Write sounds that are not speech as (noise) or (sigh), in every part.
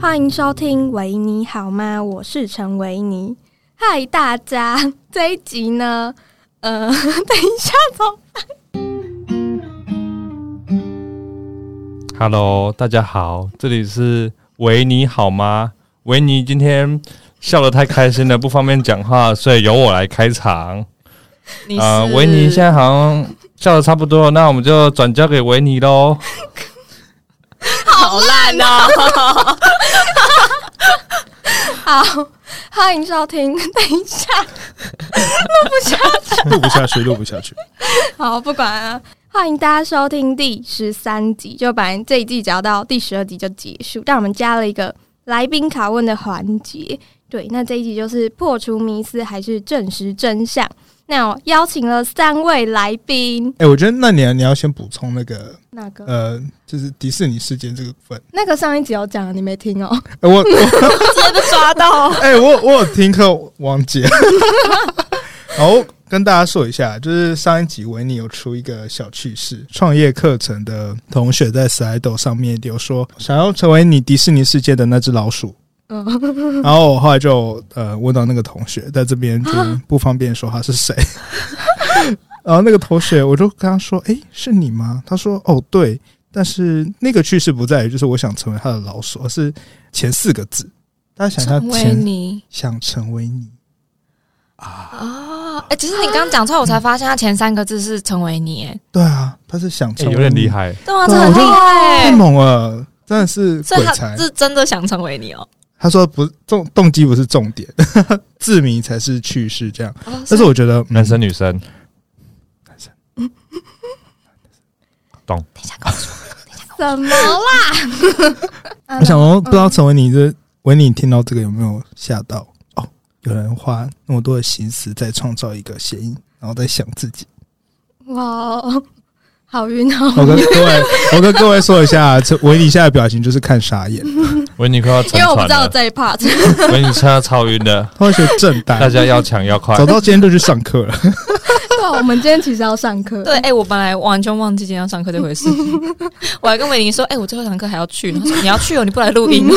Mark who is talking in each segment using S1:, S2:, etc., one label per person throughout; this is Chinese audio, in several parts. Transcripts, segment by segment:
S1: 欢迎收听维尼好吗？我是陈维尼。嗨，大家，(laughs) 这一集呢，呃，(laughs) 等一下走。
S2: Hello，大家好，这里是维尼好吗？维尼今天笑得太开心了，不方便讲话，所以由我来开场。啊，维尼现在好像笑得差不多了，那我们就转交给维尼喽。(laughs)
S1: 好烂哦！(laughs) 好，欢迎收听。等一下，录不下去，
S3: 录不下去，录不下去。
S1: 好，不管了，欢迎大家收听第十三集。就本来这一季只要到第十二集就结束，但我们加了一个来宾拷问的环节。对，那这一集就是破除迷思还是证实真相？那我邀请了三位来宾。
S3: 哎、欸，我觉得那你要你要先补充那个
S1: 那个
S3: 呃，就是迪士尼事件这个部分。
S1: 那个上一集有讲，你没听哦、喔
S3: 欸。我我直
S1: 接被抓到。(laughs)
S3: 哎、欸，我我有听课王姐。(laughs) 好，跟大家说一下，就是上一集维尼有出一个小趣事，创业课程的同学在 Slido 上面有说想要成为你迪士尼世界的那只老鼠。嗯 (laughs) 然后我后来就呃问到那个同学，在这边就不方便说他是谁。(laughs) 然后那个同学我就跟他说：“哎，是你吗？”他说：“哦，对。”但是那个趣事不在于就是我想成为他的老鼠，而是前四个字。大家想为你，想成为你啊
S4: 啊！哎，其实你刚刚讲出来，我才发现他前三个字是成为你。哎，
S3: 对啊，他是想成为你，
S2: 有点厉害，
S4: 对啊，这很厉害，
S3: 太猛了，真的是鬼才，
S4: 是真的想成为你哦。
S3: 他说：“不，动动机不是重点，(laughs) 字谜才是趣事。这样，哦、但是我觉得
S2: 男生女生，男生，(laughs) 懂？
S4: 等一下告诉我，
S1: 怎么啦？(laughs)
S3: 我想说，不知道成为你这维尼听到这个有没有吓到？哦，有人花那么多的心思在创造一个谐音，然后在想自己。
S1: 哇！”好晕哦！
S3: 我跟各位，我跟各位说一下，这维尼现在的表情就是看傻眼。(laughs)
S2: 维尼快要沉船了，
S1: 因为我不知道这一 part。(laughs)
S2: 维尼现在超晕的，
S3: 同学正大，
S2: 大家要抢要快，
S3: 走到今天就去上课了。(laughs)
S1: 对，我们今天其实要上课。
S4: 对，哎、欸，我本来完全忘记今天要上课这回事。我还跟维尼说，哎、欸，我最后一堂课还要去。他说你要去哦，你不来录音哦。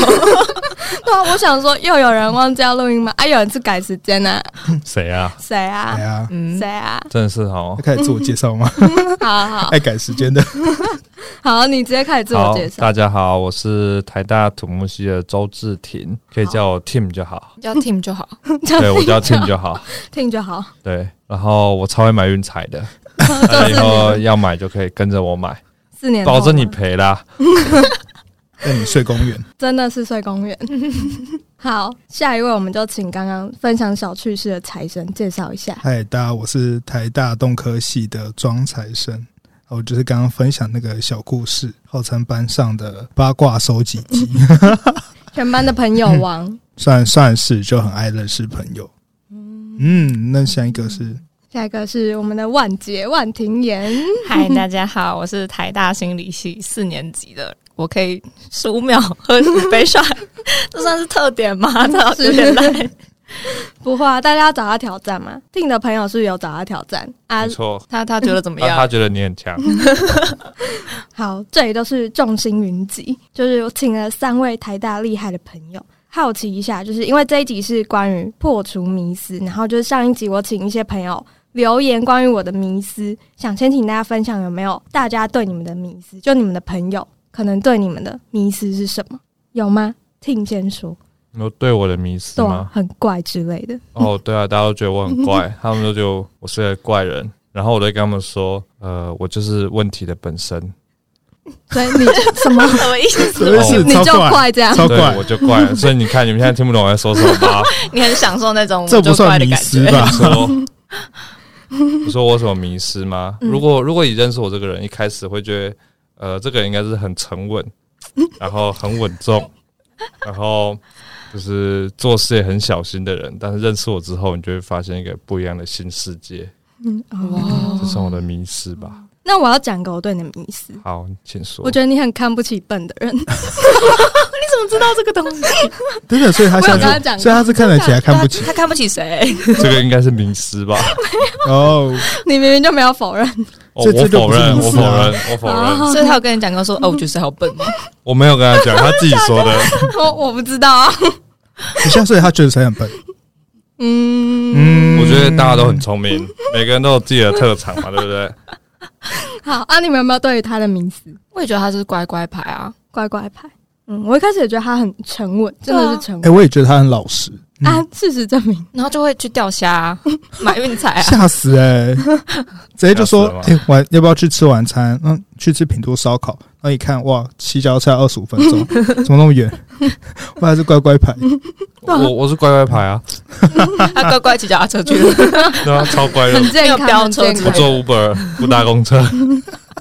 S1: 对啊，我想说，又有人忘记要录音吗？啊，有人是改时间 (laughs) 呢？
S2: 谁啊？
S1: 谁啊？谁啊？嗯，谁啊？
S2: 真的是好，
S3: 开始自我介绍吗？(laughs)
S1: 好好，
S3: 爱改时间的。(laughs)
S1: 好，你直接开始自我介绍。
S2: 大家好，我是台大土木系的周志廷，可以叫我 Tim 就好，
S4: 叫 Tim 就好。
S2: 对，我叫 Tim 就好
S1: ，Tim 就好。
S2: 对，然后我超会买运彩的，那以后要买就可以跟着我买，
S1: 四年
S2: 保证你赔啦。
S3: 让你睡公园，(laughs)
S1: 真的是睡公园。(laughs) 好，下一位我们就请刚刚分享小趣事的财神介绍一下。
S3: 嗨，大家，我是台大动科系的庄财神，我就是刚刚分享那个小故事，号称班上的八卦收集机，(laughs)
S1: 全班的朋友王，
S3: 算算是就很爱认识朋友。嗯，那下一个是，
S1: 下一个是我们的万杰万婷妍。
S4: 嗨，大家好，我是台大心理系四年级的。我可以十五秒喝一杯水，(laughs) 这算是特点吗？(laughs) 这有点累。
S1: 不会啊，大家要找他挑战吗？听的朋友是不是有找他挑战啊？
S2: 没错，
S4: 他他觉得怎么样？
S2: 他觉得你很强。(laughs)
S1: 好，这里都是众星云集，就是我请了三位台大厉害的朋友。好奇一下，就是因为这一集是关于破除迷思，然后就是上一集我请一些朋友留言关于我的迷思，想先请大家分享有没有大家对你们的迷思，就你们的朋友。可能对你们的迷思是什么？有吗？听先说。
S2: 有对我的迷思吗？
S1: 很怪之类的。
S2: 哦，对啊，大家都觉得我很怪，(laughs) 他们都觉得我是个怪人，然后我都跟他们说，呃，我就是问题的本身。
S1: 所以你什么什么意思？你就怪这样？
S2: 对，我就怪。所以你看，你们现在听不懂我在说什么吗？
S4: 你很享受那种
S3: 这不算迷失吧？
S2: 说，你说我什么迷失吗？如果如果你认识我这个人，一开始会觉得。呃，这个人应该是很沉稳，(laughs) 然后很稳重，(laughs) 然后就是做事也很小心的人。但是认识我之后，你就会发现一个不一样的新世界。嗯，哦，这是我的迷失吧？
S1: 那我要讲个我对你的迷思。
S2: 好，请说。
S1: 我觉得你很看不起笨的人。(laughs)
S4: 知道这个东西？(laughs)
S3: 真的，所以他 (laughs) 想跟他讲，所以他是看得起来看不起
S4: 他，看不起谁？
S2: 这个应该是名师吧？(laughs)
S3: 哦，
S1: 你明明就没有否认。
S2: 哦、我否认，我否认，我否认。
S4: 所以他有跟你讲过说，哦，我觉得好笨吗？
S2: 我没有跟他讲，他自己说的。
S1: 我我不知道啊。
S3: 你像所以他觉得谁很笨？
S1: 嗯，
S2: 我觉得大家都很聪明，每个人都有自己的特长嘛，对不对？
S1: 好啊，你们有没有对于他的迷思？
S4: 我也觉得他是乖乖牌啊，
S1: 乖乖牌。嗯，我一开始也觉得他很沉稳，真的是沉稳。
S3: 哎，我也觉得他很老实
S1: 啊。事实证明，
S4: 然后就会去钓虾、买运彩啊，
S3: 吓死哎！(laughs) 直接就说，哎，晚要不要去吃晚餐？嗯，去吃品都烧烤。然后一看，哇，骑脚车二十五分钟，(laughs) 怎么那么远？我还是乖乖牌。
S2: 我我是乖乖牌啊，(laughs)
S4: 他乖乖骑脚踏车去了，
S2: 对啊，超乖的，
S1: 很健康。
S2: 不坐 Uber，不搭公车。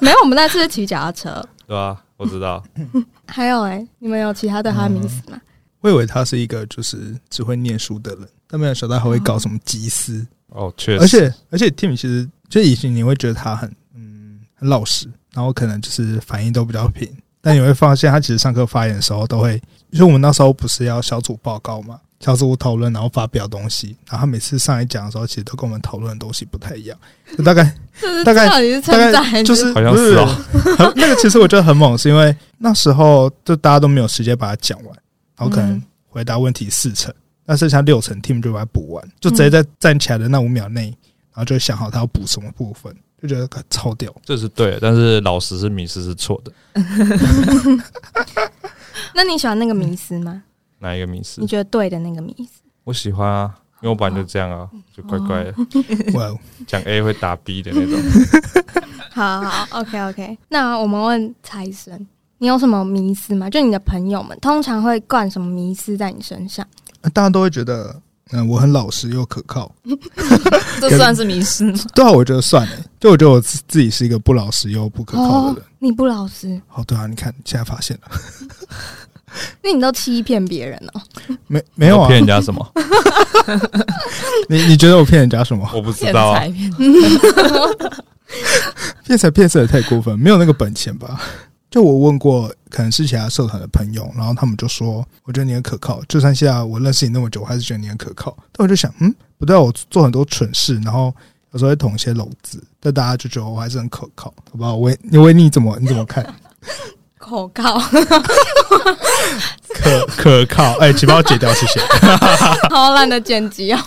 S1: 没有，我们那次是骑脚踏车。
S2: 对啊，我知道。(laughs)
S1: 还有哎、欸，你们有其他对他的名词吗？
S3: 我以为他是一个就是只会念书的人，但没有想到他会搞什么集思。
S2: 哦，确实。
S3: 而且而且 Tim 其实就以前你会觉得他很嗯很老实，然后可能就是反应都比较平，但你会发现他其实上课发言的时候都会，就是我们那时候不是要小组报告嘛。小组讨论，然后发表东西，然后他每次上来讲的时候，其实都跟我们讨论的东西不太一样。就 (laughs) 大概大概大概就是
S2: 好像是哦，(laughs)
S3: 那个其实我觉得很猛，是因为那时候就大家都没有时间把它讲完，然后可能回答问题四成，那剩下六成 team 就把它补完，就直接在站起来的那五秒内，然后就想好他要补什么部分，就觉得超屌。
S2: 这是对的，但是老师是迷思是错的。(laughs)
S1: 那你喜欢那个迷思吗？
S2: 哪一个迷思？
S1: 你觉得对的那个迷思？
S2: 我喜欢啊，因为我本来就这样啊，就乖乖的。(laughs) 哇，讲 A 会打 B 的那种。(laughs)
S1: 好好，OK OK。那我们问财神，你有什么迷思吗？就你的朋友们通常会灌什么迷思在你身上？
S3: 大家都会觉得，嗯，我很老实又可靠。(laughs)
S4: 这算是迷思吗？
S3: 对啊，我觉得算了。就我觉得我自己是一个不老实又不可靠的人。
S1: 哦，你不老实？
S3: 哦，对啊，你看，现在发现了。
S1: 那你都欺骗别人哦？
S3: 没没有啊？
S2: 骗人家什么？(laughs)
S3: 你你觉得我骗人家什么？
S2: 我不知道啊。
S3: 骗财骗色也太过分，没有那个本钱吧？就我问过，可能是其他社团的朋友，然后他们就说，我觉得你很可靠。就算现在我认识你那么久，我还是觉得你很可靠。但我就想，嗯，不对，我做很多蠢事，然后有时候会捅一些篓子，但大家就觉得我还是很可靠，好不好？我你问你怎么你怎么看？
S1: 可靠，
S3: 可可靠，哎、欸，请帮我剪掉，谢谢。(laughs)
S1: 好懒得剪辑哦。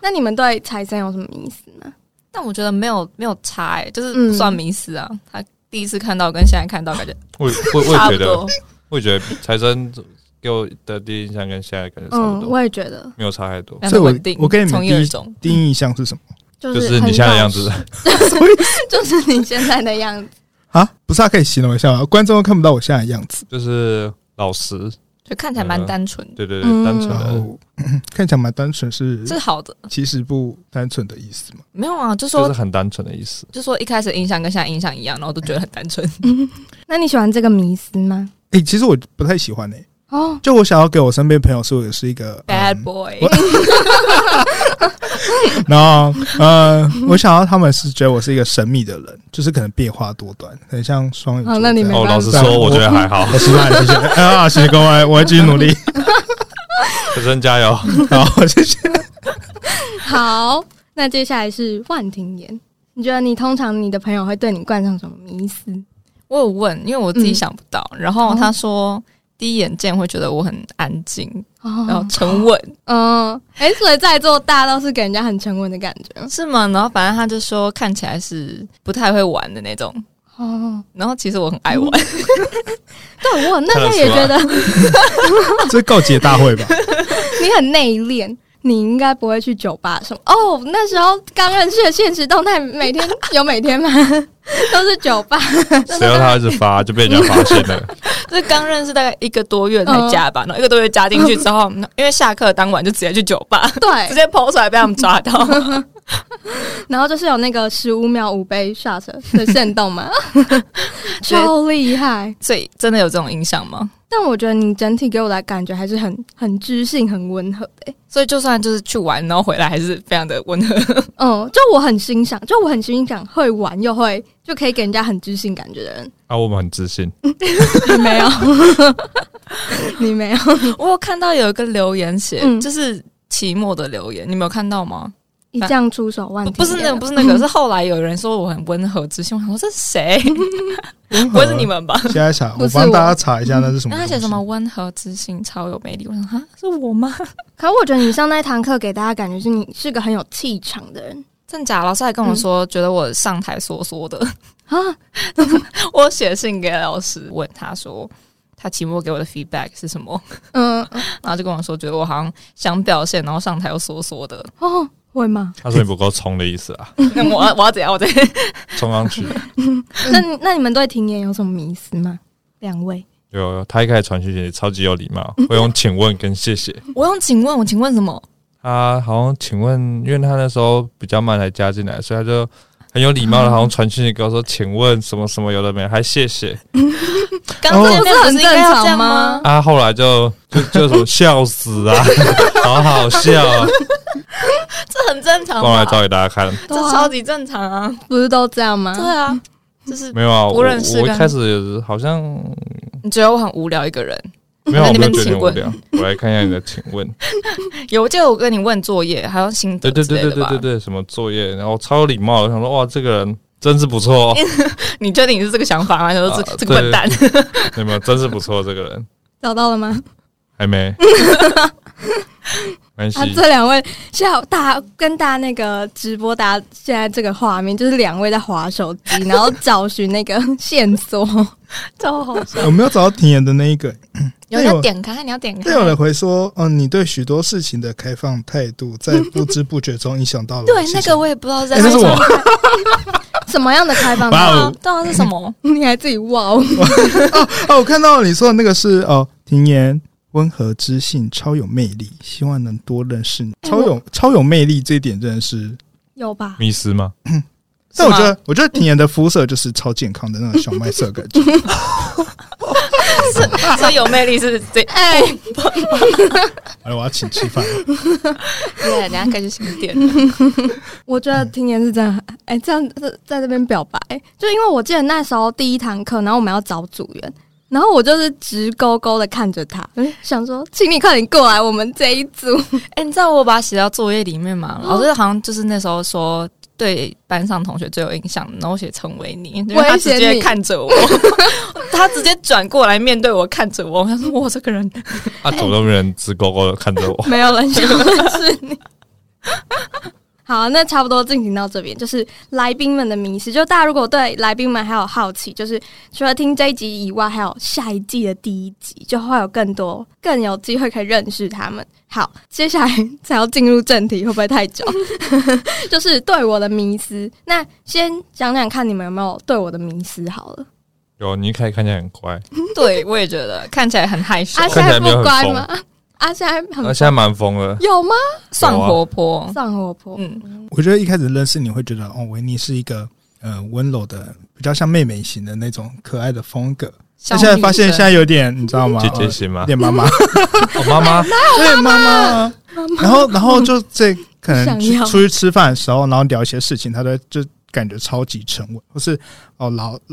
S1: 那你们对财神有什么意思呢？
S4: 但我觉得没有没有差、欸，就是不算迷思啊。嗯、他第一次看到跟现在看到感觉，
S2: 我我我也觉得，我也觉得财神给我的第一印象跟现在感觉差不多。
S1: 嗯，我也觉得
S2: 没有差太多。
S3: 所以我我跟你们第一第一印象是什么？
S2: 就是你现在的样子，
S1: 就是你现在的样子。(laughs)
S3: 啊，不是，他可以形容一下吗？观众都看不到我现在的样子，
S2: 就是老实，
S4: 就看起来蛮单纯、呃。
S2: 对对对，单
S3: 纯 (coughs) 看起来蛮单纯是
S4: 是好的，
S3: 其实不单纯的意思嘛？
S4: 没有啊，就说
S2: 就是很单纯的意思，
S4: 就说一开始印象跟现在印象一样，然后都觉得很单纯。(laughs)
S1: 那你喜欢这个迷思吗？
S3: 诶、欸，其实我不太喜欢诶、欸。
S1: 哦，
S3: 就我想要给我身边朋友说，我是一个
S4: bad boy。(laughs)
S3: 然后，呃，(laughs) 我想要他们是觉得我是一个神秘的人，就是可能变化多端，很像双鱼座。
S1: 那你们
S2: 哦，老实说，我觉得还好。
S3: 我失败，谢谢啊，谢谢各位，我会继续努力。(laughs)
S2: 学生加油，好，
S3: 谢谢。
S1: 好，那接下来是万婷妍，你觉得你通常你的朋友会对你灌上什么迷思？
S4: 我有问，因为我自己想不到。然后他说。第一眼见会觉得我很安静，然后沉稳，
S1: 嗯，哎，所以在座大家都是给人家很沉稳的感觉，
S4: 是吗？然后反正他就说看起来是不太会玩的那种，哦，然后其实我很爱玩，(laughs)
S1: 对我那他也觉得，(laughs)
S3: 这是告解大会吧？(laughs)
S1: 你很内敛。你应该不会去酒吧什么？哦，那时候刚认识的现实动态，每天有每天吗？(laughs) 都是酒吧。
S2: 谁让他一直发，就被人家发现了。
S4: 就 (laughs) 是刚认识大概一个多月才加吧，然后一个多月加进去之后，因为下课当晚就直接去酒吧，
S1: 对，(laughs)
S4: 直接 po 出来被他们抓到。(laughs)
S1: 然后就是有那个十五秒五杯 shot 的震动嘛，(laughs) 超厉害。
S4: 所以真的有这种印象吗？
S1: 但我觉得你整体给我的感觉还是很很知性、很温和的、欸。
S4: 所以就算就是去玩，然后回来还是非常的温和。(laughs)
S1: 嗯，就我很欣赏，就我很欣赏会玩又会就可以给人家很知性感觉的人。
S2: 啊，我们很自信。
S1: 你没有，你没有。
S4: 我有看到有一个留言写，
S1: 嗯、
S4: 就是期末的留言，你没有看到吗？
S1: 一将出手万
S4: 不是那个，不是那个，(laughs) 是后来有人说我很温和知性，我想说这是谁？不会是你们吧？
S3: 现在查，我帮大家查一下那是什么。
S4: 那他写什么温和知性超有魅力？我想哈，是我吗？(laughs)
S1: 可我觉得你上那堂课给大家感觉是你是个很有气场的人。
S4: 真假？老师还跟我说，觉得我上台说说的啊。
S1: 嗯、(laughs)
S4: 我写信给老师问他说，他期末给我的 feedback 是什么？嗯，然后就跟我说，觉得我好像想表现，然后上台又说说的哦。
S1: 会吗？
S2: 他说你不够冲的意思啊！(laughs)
S4: 那我我要怎样？我得 (laughs)
S2: 冲上去。
S1: 那那你们对庭言有什么迷思吗？两位
S2: 有有，他一开始传讯息超级有礼貌，会用请问跟谢谢。
S4: 我用请问，我请问什么？
S2: 他好像请问，因为他那时候比较慢才加进来，所以他就很有礼貌的，好像传讯息给我说，请问什么什么有的没，还谢谢。(laughs)
S4: 刚刚不是很正常吗？
S2: 啊，后来就就就什么笑死啊，(laughs) 好好笑
S4: 啊。这很正常，
S2: 光来找给大家看，
S4: 这超级正常啊，
S1: 不是都这样吗？
S4: 对啊，就是
S2: 没有啊，
S4: 我认识。
S2: 我一开始好像
S4: 你觉得我很无聊一个人，
S2: 没有，我没有觉得无聊。我来看一下你的，请问 (laughs)
S4: 有，就我跟你问作业，还有心得，
S2: 对对对对对对对，什么作业？然后超有礼貌，我想说哇，这个人真是不错。
S4: 哦 (laughs) 你确定你是这个想法吗？他说这这个笨蛋，
S2: 有没有？真是不错，这个人 (laughs)
S1: 找到了吗？
S2: 还没。(laughs)
S1: 啊，这两位现在大家跟大家那个直播，大家现在这个画面就是两位在划手机，然后找寻那个线索，(laughs) 超好笑。
S3: 我没有找到庭言的那一个，
S4: 有人点开，你要点开。
S3: 有人回说，嗯，你对许多事情的开放态度，在不知不觉中影响到了。
S4: 对，那个我也不知道在。
S3: 那是我 (laughs)
S1: 什么样的开放态度？到底是什么？你还自己哇哦
S3: 哦！我看到你说的那个是哦，庭妍。温和知性，超有魅力，希望能多认识你。超有超有魅力，这一点真的是
S1: 有吧？
S2: 迷失吗？(clears throat)
S3: 但我觉得，我觉得庭妍的肤色就是超健康的那种小麦色感觉。(laughs)
S4: 所以有魅力是这 (laughs) 哎，(laughs)
S3: 哎，我要请吃饭。
S4: 对，等下开始新店。
S1: 我觉得庭妍是这样，哎，这样在在这边表白，就因为我记得那时候第一堂课，然后我们要找组员。然后我就是直勾勾的看着他，想说，请你快点过来，我们这一组。
S4: 哎、欸，你知道我把它写到作业里面吗？老师好像就是那时候说对班上同学最有印象，然后写成为你，因为他直接看着我，(laughs) 他直接转过来面对我，看着我，他说我这个人，
S2: 他怎么都没人直勾勾的看着我，(laughs)
S1: 没有人想认识你。好，那差不多进行到这边，就是来宾们的迷思。就大家如果对来宾们还有好奇，就是除了听这一集以外，还有下一季的第一集，就会有更多更有机会可以认识他们。好，接下来才要进入正题，会不会太久？就是对我的迷思。那先讲讲看，你们有没有对我的迷思？好了，
S2: 有，你可以看起来很乖，(laughs)
S4: 对我也觉得看起来很害羞，
S1: 啊、现在不乖吗？啊，现在很，
S2: 啊，现在蛮疯了，
S1: 有吗？
S4: 算活泼，
S1: 算活泼。
S3: 嗯，我觉得一开始认识你会觉得，哦，维尼是一个呃温柔的，比较像妹妹型的那种可爱的风格。但现在发现现在有点，你知道吗？
S2: 姐姐型吗？
S3: 点妈妈，
S2: 我 (laughs) (laughs) 妈妈，
S3: 对妈妈。然后，然后就这可能出去吃饭的时候，然后聊一些事情，他都就感觉超级沉稳，或是哦老。(laughs)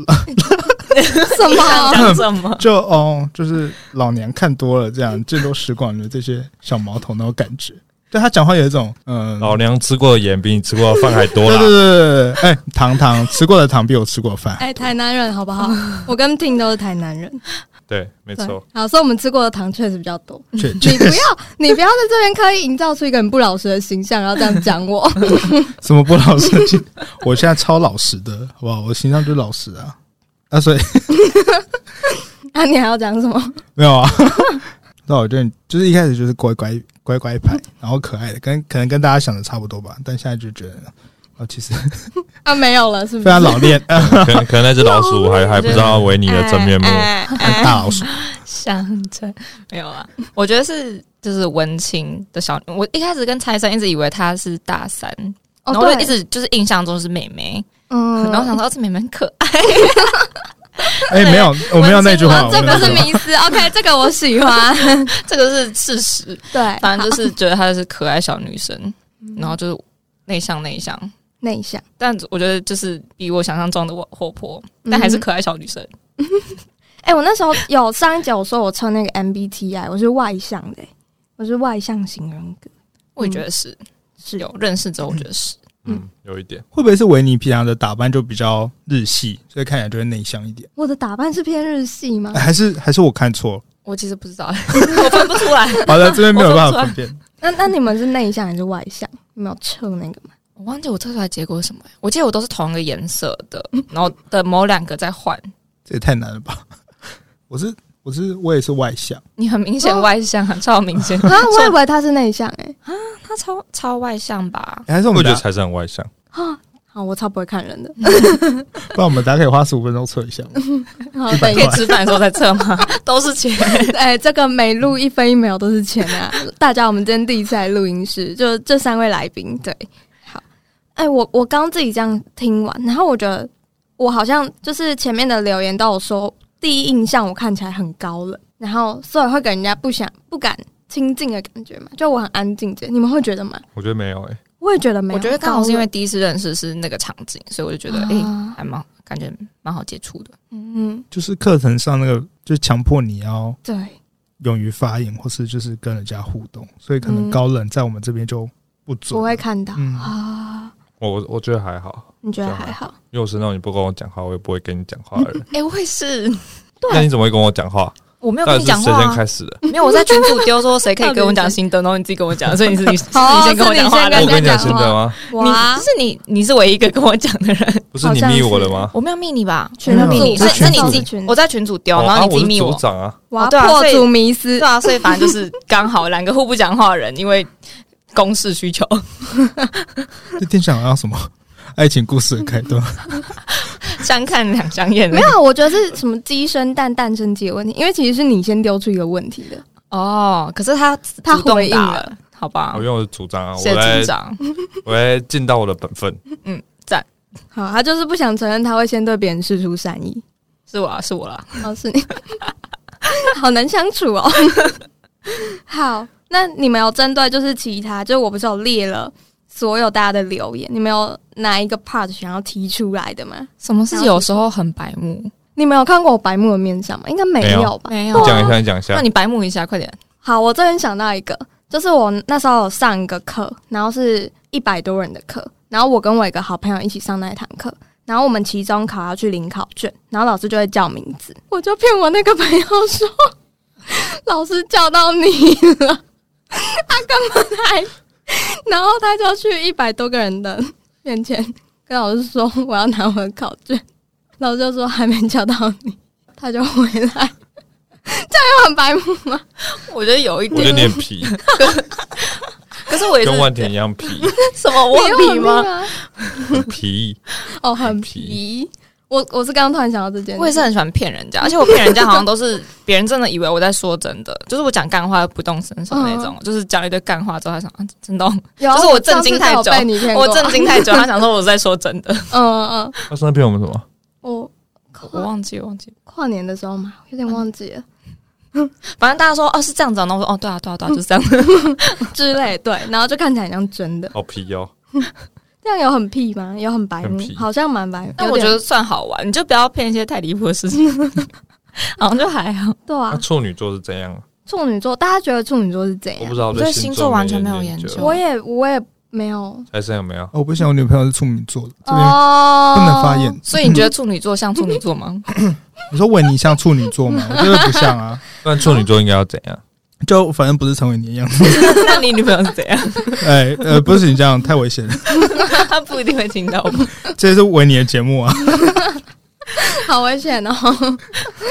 S3: (laughs)
S1: 什么？
S4: 什么？(laughs)
S3: 就哦，就是老娘看多了，这样见多识广的这些小毛头那种感觉。对他讲话有一种，嗯，
S2: 老娘吃过的盐比你吃过的饭还多。
S3: 对对对，哎，糖糖吃过的糖比我吃过的饭。
S1: 哎，台南人好不好？我跟 Tim 都是台南人。
S2: 对，没错。
S1: 好，所以我们吃过的糖确实比较多。
S3: 确
S1: 你不要，你不要在这边刻意营造出一个很不老实的形象，然后这样讲我。(laughs)
S3: 什么不老实？我现在超老实的，好不好？我形象就是老实啊。啊，所以，(laughs)
S1: 啊，你还要讲什么？(laughs)
S3: 没有啊，(laughs) 那我觉得就是一开始就是乖乖乖乖牌，然后可爱的，跟可能跟大家想的差不多吧。但现在就觉得，啊，其实
S1: 啊，没有了，是不是？
S3: 非常老练，
S2: 可能可能那只老鼠还还不知道维尼的真面目，
S3: 大老鼠。
S4: 想着没有啊，我觉得是就是文青的小，我一开始跟财神一直以为他是大三。然后我就一直就是印象中是妹妹，嗯，(laughs) 然后想说这妹妹很可爱。(laughs)
S3: 哎，没有，我没有那句话，
S1: 这不是迷思。OK，(laughs) 这个我喜欢，
S4: 这个是事实。
S1: 对，
S4: 反正就是觉得她是可爱小女生，然后就是内向内向
S1: 内向，
S4: 但我觉得就是比我想象中的我活泼，但还是可爱小女生。
S1: 哎，我那时候有上一节我说我测那个 MBTI，我是外向的，我是外向型人格。
S4: 我也觉得是，是有认识之后我觉得是。
S2: 嗯，有一点
S3: 会不会是维尼平常的打扮就比较日系，所以看起来就会内向一点？
S1: 我的打扮是偏日系吗？
S3: 还是还是我看错了？
S4: 我其实不知道，(laughs) 我分不出来。
S3: 好的，这边没有办法分辨。
S1: 那那你们是内向还是外向？有没有测那个吗？
S4: 我忘记我测出来结果是什么。我记得我都是同一个颜色的，然后的某两个在换。
S3: 这也太难了吧！我是我是我也是外向，
S4: 你很明显外向啊，超明显 (laughs)
S1: 啊！我以为他是内向哎啊。
S4: 他超超外向吧？
S3: 还是我们
S2: 觉得才是很外向
S1: 啊？好，我超不会看人的。(laughs)
S3: 不然我们大家可以花十五分钟测一下。(laughs)
S1: 好，
S4: 可以吃饭的时候再测吗？都是钱。
S1: 哎，这个每录一分一秒都是钱啊！大家，我们今天第一次来录音室，就这三位来宾。对，好。哎，我我刚自己这样听完，然后我觉得我好像就是前面的留言都有说，第一印象我看起来很高冷，然后所以会给人家不想不敢。亲近的感觉嘛，就我很安静这，你们会觉得吗？
S2: 我觉得没有诶、欸，
S1: 我也觉得没有。
S4: 我觉得刚好是因为第一次认识是那个场景，所以我就觉得诶、欸，还蛮感觉蛮好接触的。
S1: 嗯嗯，
S3: 就是课程上那个，就是强迫你要
S1: 对
S3: 勇于发言，或是就是跟人家互动，所以可能高冷在我们这边就不准，
S1: 不会看到、
S3: 嗯、
S1: 啊。
S2: 我我觉得还好，
S1: 你觉得还好？
S2: 因为我是那种你不跟我讲话，我也不会跟你讲话的人。(laughs)
S4: 哎、欸，我也是。
S1: 对，
S2: 那你怎么会跟我讲话？
S4: 我没有跟你讲话，谁
S2: 先开始的？
S4: 没有，我在群主丢说谁可以跟我讲心得，然后你自己跟我讲，所以你是你，(laughs) 你先跟我讲话，
S2: 我跟你讲心得吗？
S4: 哇，是你，你是唯一一个跟我讲的人，
S2: 不是你密我的吗？
S4: 我没有密你吧？
S1: 群主密你，
S4: 是是你自己群，我在群主丢，然后你自己密我。
S2: 组长啊，
S1: 哇，破组迷思，
S4: 对啊，所以反正就是刚好两个互不讲话的人，因为公事需求。(laughs)
S3: 这天想要什么？爱情故事的开端，(laughs)
S4: 相看两相厌。
S1: 没有，我觉得是什么鸡生蛋，蛋生鸡的问题。因为其实是你先丢出一个问题的
S4: 哦。可是他他回应了，好吧？
S2: 我因为我是组长啊，
S4: 谢组长，(laughs)
S2: 我来尽到我的本分。
S4: 嗯，赞。
S1: 好，他就是不想承认他会先对别人释出善意。
S4: 是我啊，是我啦。
S1: 哦，是你，好难相处哦。好，那你们有针对就是其他，就是我不是有列了。所有大家的留言，你们有哪一个 part 想要提出来的吗？
S4: 什么是有时候很白目？
S1: 你们有看过我白目的面相吗？应该没有吧？
S4: 没有。
S2: 你讲一下，你讲一下。
S4: 那你白目一下，快点。
S1: 好，我这边想到一个，就是我那时候有上一个课，然后是一百多人的课，然后我跟我一个好朋友一起上那一堂课，然后我们期中考要去领考卷，然后老师就会叫名字，我就骗我那个朋友说，(laughs) 老师叫到你了，他根本还。然后他就去一百多个人的面前跟老师说：“我要拿我的考卷。”老师就说：“还没叫到你。”他就回来，这样又很白目吗？
S4: 我觉得有一点，
S2: 我有点皮。
S4: 可是我也是
S2: 跟万田一样皮。(laughs)
S4: 什么？我皮
S2: 吗？皮
S1: 哦，很皮。我我是刚刚突然想到这件事，
S4: 我也是很喜欢骗人家，而且我骗人家好像都是 (laughs) 别人真的以为我在说真的，就是我讲干话不动声色那种，就是讲一堆干话之后他想啊真的，就是我震惊太久，我震惊太久，他想说我在说真的，(laughs) 嗯嗯嗯。
S2: 他说他骗我们什么？
S1: 我
S4: 我忘记忘记
S1: 跨年的时候嘛，有点忘记了。(laughs)
S4: 反正大家说哦是这样子，然后我说哦对啊对啊对啊就是这样
S1: 之类，对，然后就看起来很像真的，
S2: 好皮哟。
S1: 这样有很屁吗？有很白目，好像蛮白。
S4: 但我觉得算好玩，你就不要骗一些太离谱的事情，(laughs) 好像就还好。
S1: 对啊，
S2: 处女座是怎样？
S1: 处女座，大家觉得处女座是怎样？
S2: 我不知道，我
S4: 对星座完全没有研究。
S1: 我也我也没有。
S2: 还是有没有？
S3: 我不想我女朋友是处女座的，这边不能发言。(laughs)
S4: 所以你觉得处女座像处女座吗？(coughs)
S3: 你说维尼像处女座吗？我觉得不像啊。(laughs)
S2: 那处女座应该要怎样？
S3: 就反正不是成为你的样子。(laughs)
S4: 那你女朋友是怎样？(laughs)
S3: 哎呃，不是你这样，太危险了。(laughs)
S4: 他不一定会听到。
S3: 这是维尼的节目啊，
S1: 好危险哦。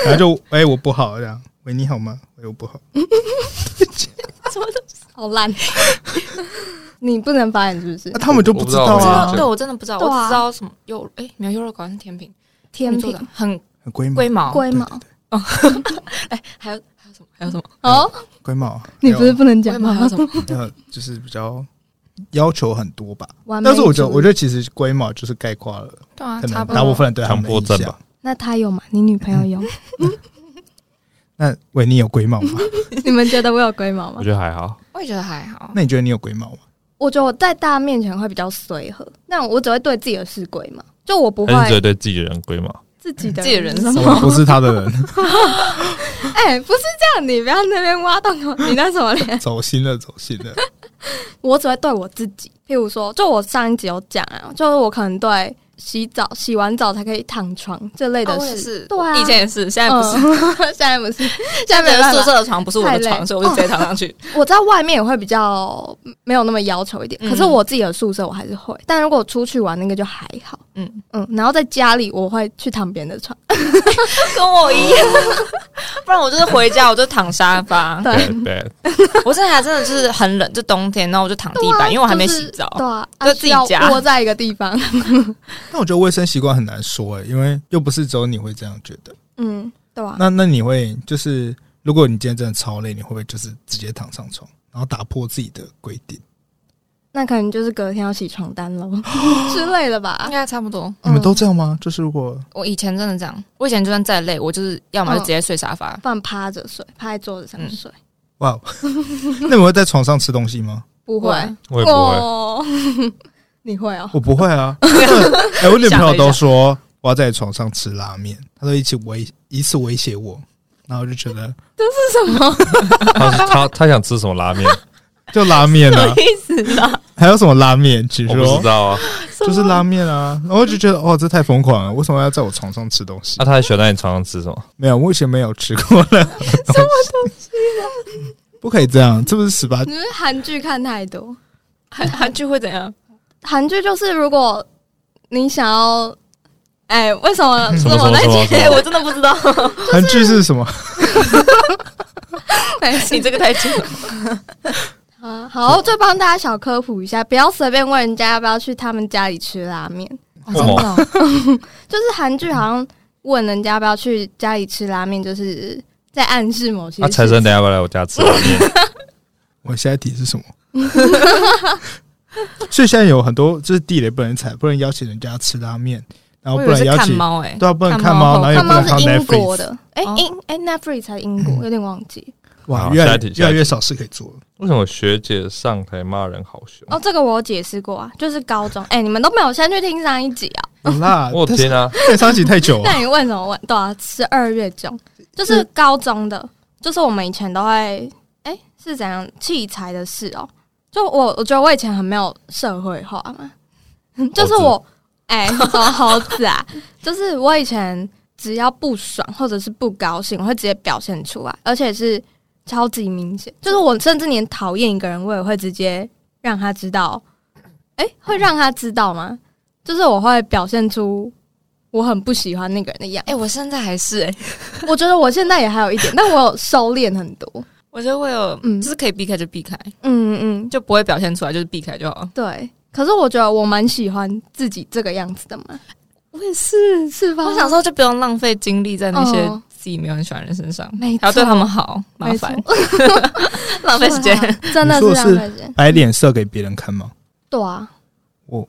S3: 然后就哎、欸，我不好这样，维尼好吗？哎，我不好。
S1: 什么都好烂。你不能发言是不是？
S3: 那他们就不知道啊。
S4: 对，我真的不知道，我只知道什么优哎，没有优柔寡断是甜品，
S1: 甜品
S4: 很
S3: 很龟
S4: 龟毛
S1: 龟毛。
S4: 哦，哎，还有。还有什么？
S1: 哦，
S3: 龟毛，
S1: 你不是不能讲
S4: 吗？还有什么？(laughs)
S3: 呃，就是比较要求很多吧。但是我觉得，我觉得其实龟毛就是概括了，
S4: 对啊，
S3: 可能
S4: 差不多。
S3: 大部分人对
S2: 强迫症吧。
S1: 那他有吗？你女朋友有？(laughs)
S3: 那维尼有龟毛吗？(laughs)
S1: 你们觉得我有龟毛吗
S2: 我？觉得还好。
S4: 我也觉得还好。
S3: 那你觉得你有龟毛吗？
S1: 我觉得我在大家面前会比较随和，那我只会对自己的事龟毛，就我不
S2: 会
S1: 会
S2: 对自己的人龟毛？
S1: 自己的
S4: 自己的人
S1: 什
S4: 什
S1: 么？
S3: 我不是他的人，(laughs)
S1: 哎、不是这样，你不要那边挖洞口，你那什么脸？(laughs)
S3: 走心了，走心了。(laughs)
S1: 我只会对我自己，譬如说，就我上一集有讲啊，就是我可能对洗澡、洗完澡才可以躺床这类的事，对啊，
S4: 以前也是，现在不是。
S1: 嗯。(laughs) 现在不是，现 (laughs)
S4: 现在
S1: 没办法。
S4: 宿舍的床不是我的床，所以我就直接躺上去。(laughs)
S1: 我在外面也会比较没有那么要求一点，
S4: 嗯。
S1: 可是我自己的宿舍我还是会。但如果出去玩那个就还好，
S4: 嗯。
S1: 嗯。然后在家里我会去躺别人的床，
S4: 跟我一样，不然我就是回家我就躺沙发。
S1: 对。
S4: 我现在还真的就是很冷，就冬天，然后我就躺地板，因为我还没洗澡。
S1: 对啊，
S4: 就自己
S1: 窝在一个地方，
S3: 但我觉得卫生习惯很难说诶、因为又不是只有你会这样觉得。
S1: 嗯，对啊。
S3: 那那你会就是，如果你今天真的超累，你会不会就是直接躺上床，然后打破自己的规定？
S1: 那可能就是隔天要洗床单了之类的吧
S4: 应。该差不多。
S3: 你们都这样吗？就是如果
S4: 我以前真的这样，我以前就算再累，我就是要么就直接睡沙发。
S1: 不然趴着睡，趴在桌子上睡，
S3: 哇，(laughs) 那你们会在床上吃东西吗？
S1: 不会。
S2: 我也不会。
S1: 哦，你会哦？
S3: 我不会啊。(laughs) 哎、我女朋友都说我要在床上吃拉面，她都一起威一次威胁我，然后我就觉得这
S1: 是什么
S2: 他他他想吃什么拉面？(laughs)
S3: 就拉面啊，
S1: 意思啊？
S3: 还有什么拉面？其实
S2: 我不知道啊。
S3: 就是拉面啊，然后我就觉得哦，这太疯狂了，为什么要在我床上吃东西
S2: 那、？他还喜欢在你床上吃什么？
S3: 没有，我以前没有吃过了。什么东西。(laughs) 不可以这样，这不是十八
S1: 你是韩剧看太多？
S4: 韩韩剧会怎样？
S1: 韩剧就是如果你想要，哎、为什么
S2: 什么什么
S1: 那
S2: 什么
S1: 集
S2: 什么 (laughs)
S4: 我真的不知道。
S3: 韩剧是什么？(laughs)
S1: 没事
S4: 你这个太近了。(laughs)
S1: 啊，好，就帮大家小科普一下，不要随便问人家要不要去他们家里吃拉面。
S4: 哦真的哦
S1: 就是韩剧好像问人家要不要去家里吃拉面，就是在暗示某些
S2: 那财神等下要不要来我家吃拉面？
S3: 我下一题是什么？(laughs) 所以现在有很多就是地雷不能踩，不能邀请人家吃拉面，然
S4: 后
S3: 不能邀请，
S4: 看猫哎，
S3: 对啊，不能看
S4: 看猫
S3: 猫，然后也不能看 Netflix。
S1: 的，哎、
S4: 哦
S1: 英哎 Netflix 才英国，有点忘记。
S3: 哇，越
S2: 来
S3: 越来越少事可以做了。
S2: 为什么学姐上台骂人好凶？
S1: 哦，这个我有解释过啊，就是高中，哎、你们都没有先去听上一集啊？
S3: 有啦，(laughs)
S2: 我天啊！
S3: 上一集太久了 (laughs)
S1: 那。你问什么问？对啊，十二月中，就是高中的，就是我们以前都会，哎、是怎样器材的事哦、就我我觉得我以前很没有社会化嘛，就是我，哎、什么猴子啊？就是我以前只要不爽或者是不高兴，我会直接表现出来，而且是超级明显。就是我甚至连讨厌一个人，我也会直接让他知道。哎、会让他知道吗？就是我会表现出我很不喜欢那个人的样子。
S4: 哎，我现在还是哎，
S1: 我觉得我现在也还有一点，但我有收敛很多。
S4: 我觉得我有，
S1: 嗯
S4: 就是可以避开就避开，
S1: 嗯嗯，
S4: 就不会表现出来，就是避开就好。
S1: 对。可是我觉得我蛮喜欢自己这个样子的嘛。我也是，是吧？
S4: 我想说，就不用浪费精力在那些
S1: 哦
S4: 自己没有很喜欢的人身上，
S1: 没错
S4: 还要对他们好，麻没
S1: 烦，(laughs)
S4: 浪费时间。(laughs)
S1: 真的是浪费时间。
S3: 摆脸色给别人看吗？
S1: 对啊，
S3: 我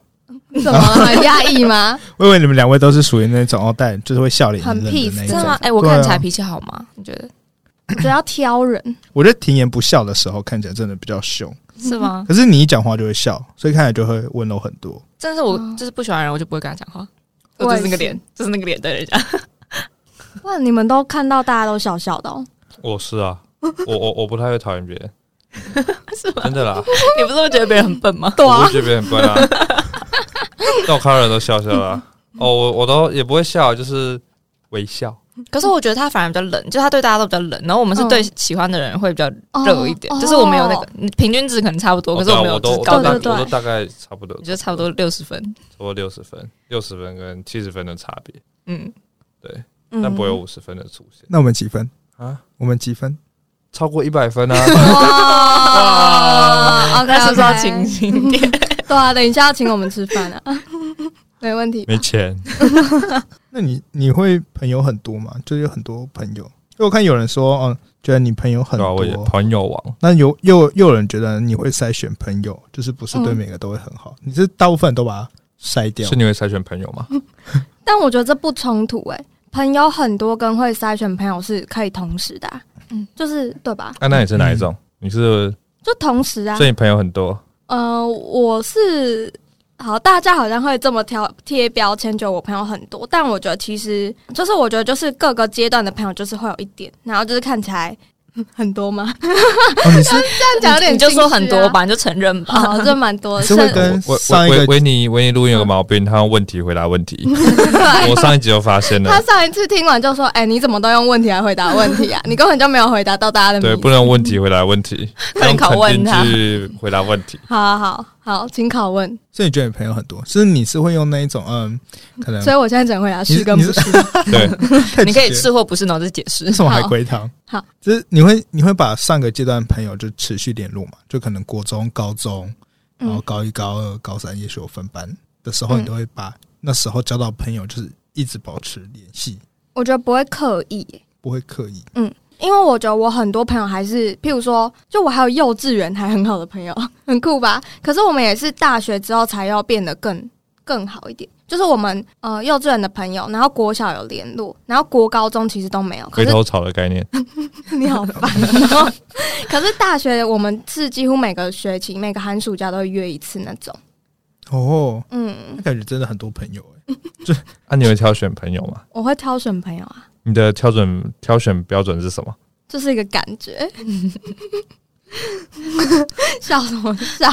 S1: 怎么了很压抑吗？(laughs)
S3: 我以为你们两位都是属于那种哦，但就是会笑脸
S1: 很
S3: 很冷的
S1: peace，
S3: 那种
S4: 真的吗？。哎，我看起来脾气好吗？你觉得
S1: 我觉得要挑人，(coughs)
S3: 我觉得婷妍不笑的时候看起来真的比较凶，
S4: 是吗？
S3: 可是你一讲话就会笑，所以看起来就会温柔很多。
S4: 但是我
S1: 哦
S4: 就是不喜欢人，我就不会跟他讲话。
S1: 我
S4: 就是那
S1: 个
S4: 脸，就是那个脸对人家。(laughs)
S1: 哇！你们都看到大家都笑笑的哦。
S2: 我是啊，我我我不太会讨厌别人，(laughs)
S4: 是吗？
S2: 真的啦，
S4: 你不是会觉得别人很笨吗？(laughs)
S1: 对啊
S2: 我会，觉得别人很笨啊。但我看到人都笑笑啦。哦，我我都也不会笑，就是微笑。(laughs)
S4: 可是我觉得他反而比较冷，就是他对大家都比较冷，然后我们是对喜欢的人会比较热一点，
S1: 哦。
S4: 就是我们有那个平均值可能差不多，可是我们有高到
S2: 都大
S1: 对对对。
S2: 我都大概差不多，
S4: 我觉得差不多六十分。
S2: 差不多六十分，六十分跟七十分的差别，
S4: 嗯，
S2: 对，
S1: 嗯。
S2: 但不会有五十分的出现。
S3: 那我们几分？
S2: 啊，
S3: 我们几分？
S2: 超过一百分啊！
S1: 哇，(laughs) OK，
S4: 那是不是要清醒一点？
S1: 对啊，等一下要请我们吃饭啊，没问题。
S2: 没钱，(laughs)
S3: 那你你会朋友很多吗？就是有很多朋友，因为我看有人说，嗯，觉得你朋友很多，我
S2: 朋友网。
S3: 那有又又有人觉得你会筛选朋友，就是不是对每个都会很好。嗯、你是大部分都把它筛掉，
S2: 是你会筛选朋友吗？(laughs)
S1: 但我觉得这不冲突诶、欸，朋友很多跟会筛选朋友是可以同时的、啊，嗯，就是对吧？
S2: 啊，那你是哪一种？嗯、你是
S1: 就同时啊？
S2: 所以你朋友很多？
S1: 呃，我是。好，大家好像会这么挑贴标签，就我朋友很多，但我觉得其实就是我觉得就是各个阶段的朋友就是会有一点，然后就是看起来。很多吗？
S3: 哦、你是 (laughs)
S1: 这样讲有点、啊，
S4: 你就说很多吧，你就承认吧。
S1: 好，这蛮多的。
S3: 是会跟上一个
S2: 维尼维尼录音有个毛病，他用问题回答问题。(laughs) 我上一集就发现了。
S1: 他上一次听完就说：“哎、欸，你怎么都用问题来回答问题啊？你根本就没有回答到大家的。”
S2: 对，不能用问题回答问题，(laughs)
S1: 用拷问他
S2: 去回答问题。
S1: 好好好好，请拷问。
S3: 所以你觉得你朋友很多？是你是会用那一种嗯，可能？
S1: 所以我现在只能回答是跟不是。
S2: 对，(laughs)
S4: 你可以是或不是，然后再解释。
S3: 什么海龟汤？
S1: 好，
S3: 就是你会你会把上个阶段朋友就持续联络嘛？就可能国中、高中，然后高一、高二、高三，也许有分班的时候，你都会把那时候交到朋友，就是一直保持联系。
S1: 我觉得不会刻意，
S3: 不会刻意。
S1: 嗯，因为我觉得我很多朋友还是，譬如说，就我还有幼稚园还很好的朋友，(laughs) 很酷吧？可是我们也是大学之后才要变得更更好一点。就是我们呃幼稚园的朋友，然后国小有联络，然后国高中其实都没有。
S2: 回头草的概念，(laughs)
S1: 你好烦喔。(laughs) 可是大学我们是几乎每个学期、每个寒暑假都会约一次那种。
S3: 哦，嗯，那感觉真的很多朋友哎。
S2: 就啊，你会挑选朋友吗？
S1: 我会挑选朋友啊。
S2: 你的挑选挑选标准是什么？
S1: 就是一个感觉。(laughs) 笑什么笑？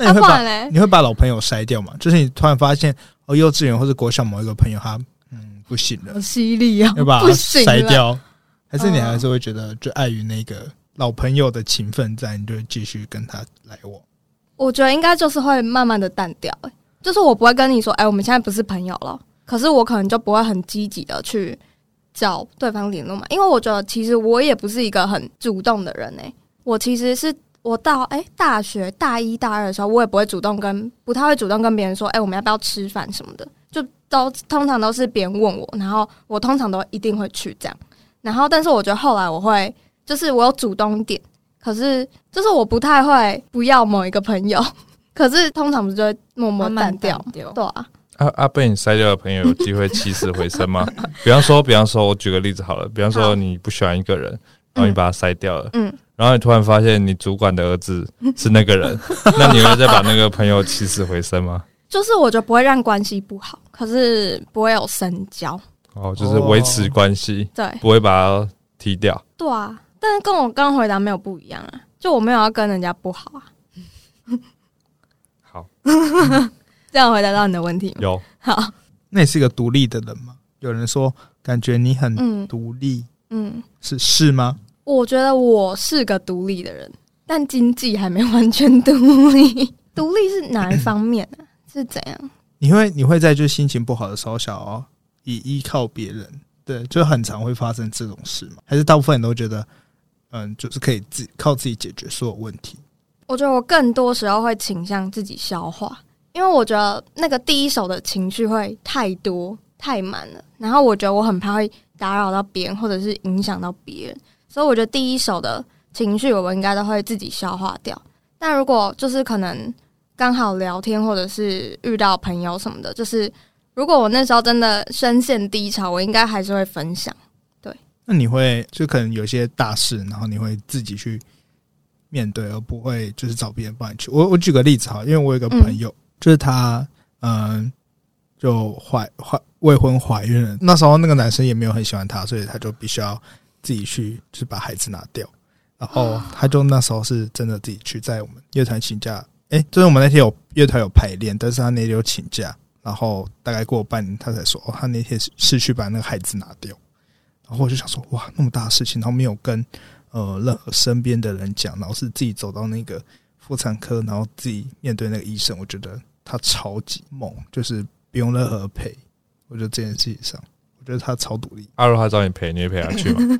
S3: 那你会把你会把老朋友筛掉吗？就是你突然发现哦，幼稚园或者国小某一个朋友他嗯不行了，
S1: 犀利啊，
S3: 要把他筛掉，还是你还是会觉得就碍于那个老朋友的情分在，你就会继续跟他来往？
S1: 我觉得应该就是会慢慢的淡掉，欸，就是我不会跟你说，哎，我们现在不是朋友了，可是我可能就不会很积极的去找对方联络嘛，因为我觉得其实我也不是一个很主动的人哎。我其实是我到哎、欸、大学大一大二的时候，我也不会主动跟不太会主动跟别人说，哎、欸，我们要不要吃饭什么的，就都通常都是别人问我，然后我通常都一定会去这样。然后，但是我觉得后来我会，就是我有主动一点，可是就是我不太会不要某一个朋友，可是通常不是就会默默淡掉，慢慢淡掉对啊。
S2: 啊啊！被你筛掉的朋友有机会起死回生吗？(laughs) 比方说，比方说，我举个例子好了，比方说你不喜欢一个人，然后你把他筛掉了，嗯。嗯然后你突然发现你主管的儿子 (laughs) 是那个人，那你会再把那个朋友起死回生吗？(laughs)
S1: 就是我觉得不会让关系不好，可是不会有深交。
S2: 哦，就是维持关系，
S1: 对，
S2: 不会把它踢掉。
S1: 对啊，但是跟我刚刚回答没有不一样啊，就我没有要跟人家不好啊。
S2: 好，
S1: 这样回答到你的问题吗？
S2: 有。
S1: 好，
S3: 那你是一个独立的人吗？有人说感觉你很独立，嗯，嗯是是吗？
S1: 我觉得我是个独立的人，但经济还没完全独立。(laughs) 独立是哪一方面呢、啊？(clears throat) 是怎样？
S3: 你会你会在就心情不好的时候想要以依靠别人？对，就很常会发生这种事吗？还是大部分人都觉得，嗯，就是可以自靠自己解决所有问题？
S1: 我觉得我更多时候会倾向自己消化，因为我觉得那个第一手的情绪会太多太满了，然后我觉得我很怕会打扰到别人，或者是影响到别人。所以我觉得第一手的情绪，我们应该都会自己消化掉。但如果就是可能刚好聊天，或者是遇到朋友什么的，就是如果我那时候真的深陷低潮，我应该还是会分享。对，
S3: 那你会就可能有些大事，然后你会自己去面对，而不会就是找别人帮你去。我我举个例子哈，因为我有个朋友，嗯、就是他嗯，就怀怀未婚怀孕了，那时候那个男生也没有很喜欢他，所以他就必须要。自己去就是把孩子拿掉，然后他就那时候是真的自己去在我们乐团请假，诶，就是我们那天有乐团有排练，但是他那天有请假，然后大概过半年他才说，哦，他那天是是去把那个孩子拿掉，然后我就想说，哇，那么大的事情，然后没有跟呃任何身边的人讲，然后是自己走到那个妇产科，然后自己面对那个医生，我觉得他超级猛，就是不用任何陪，我觉得这件事情上。我觉得他超独立。
S2: 阿如他找你陪，你会陪他去吗？(laughs)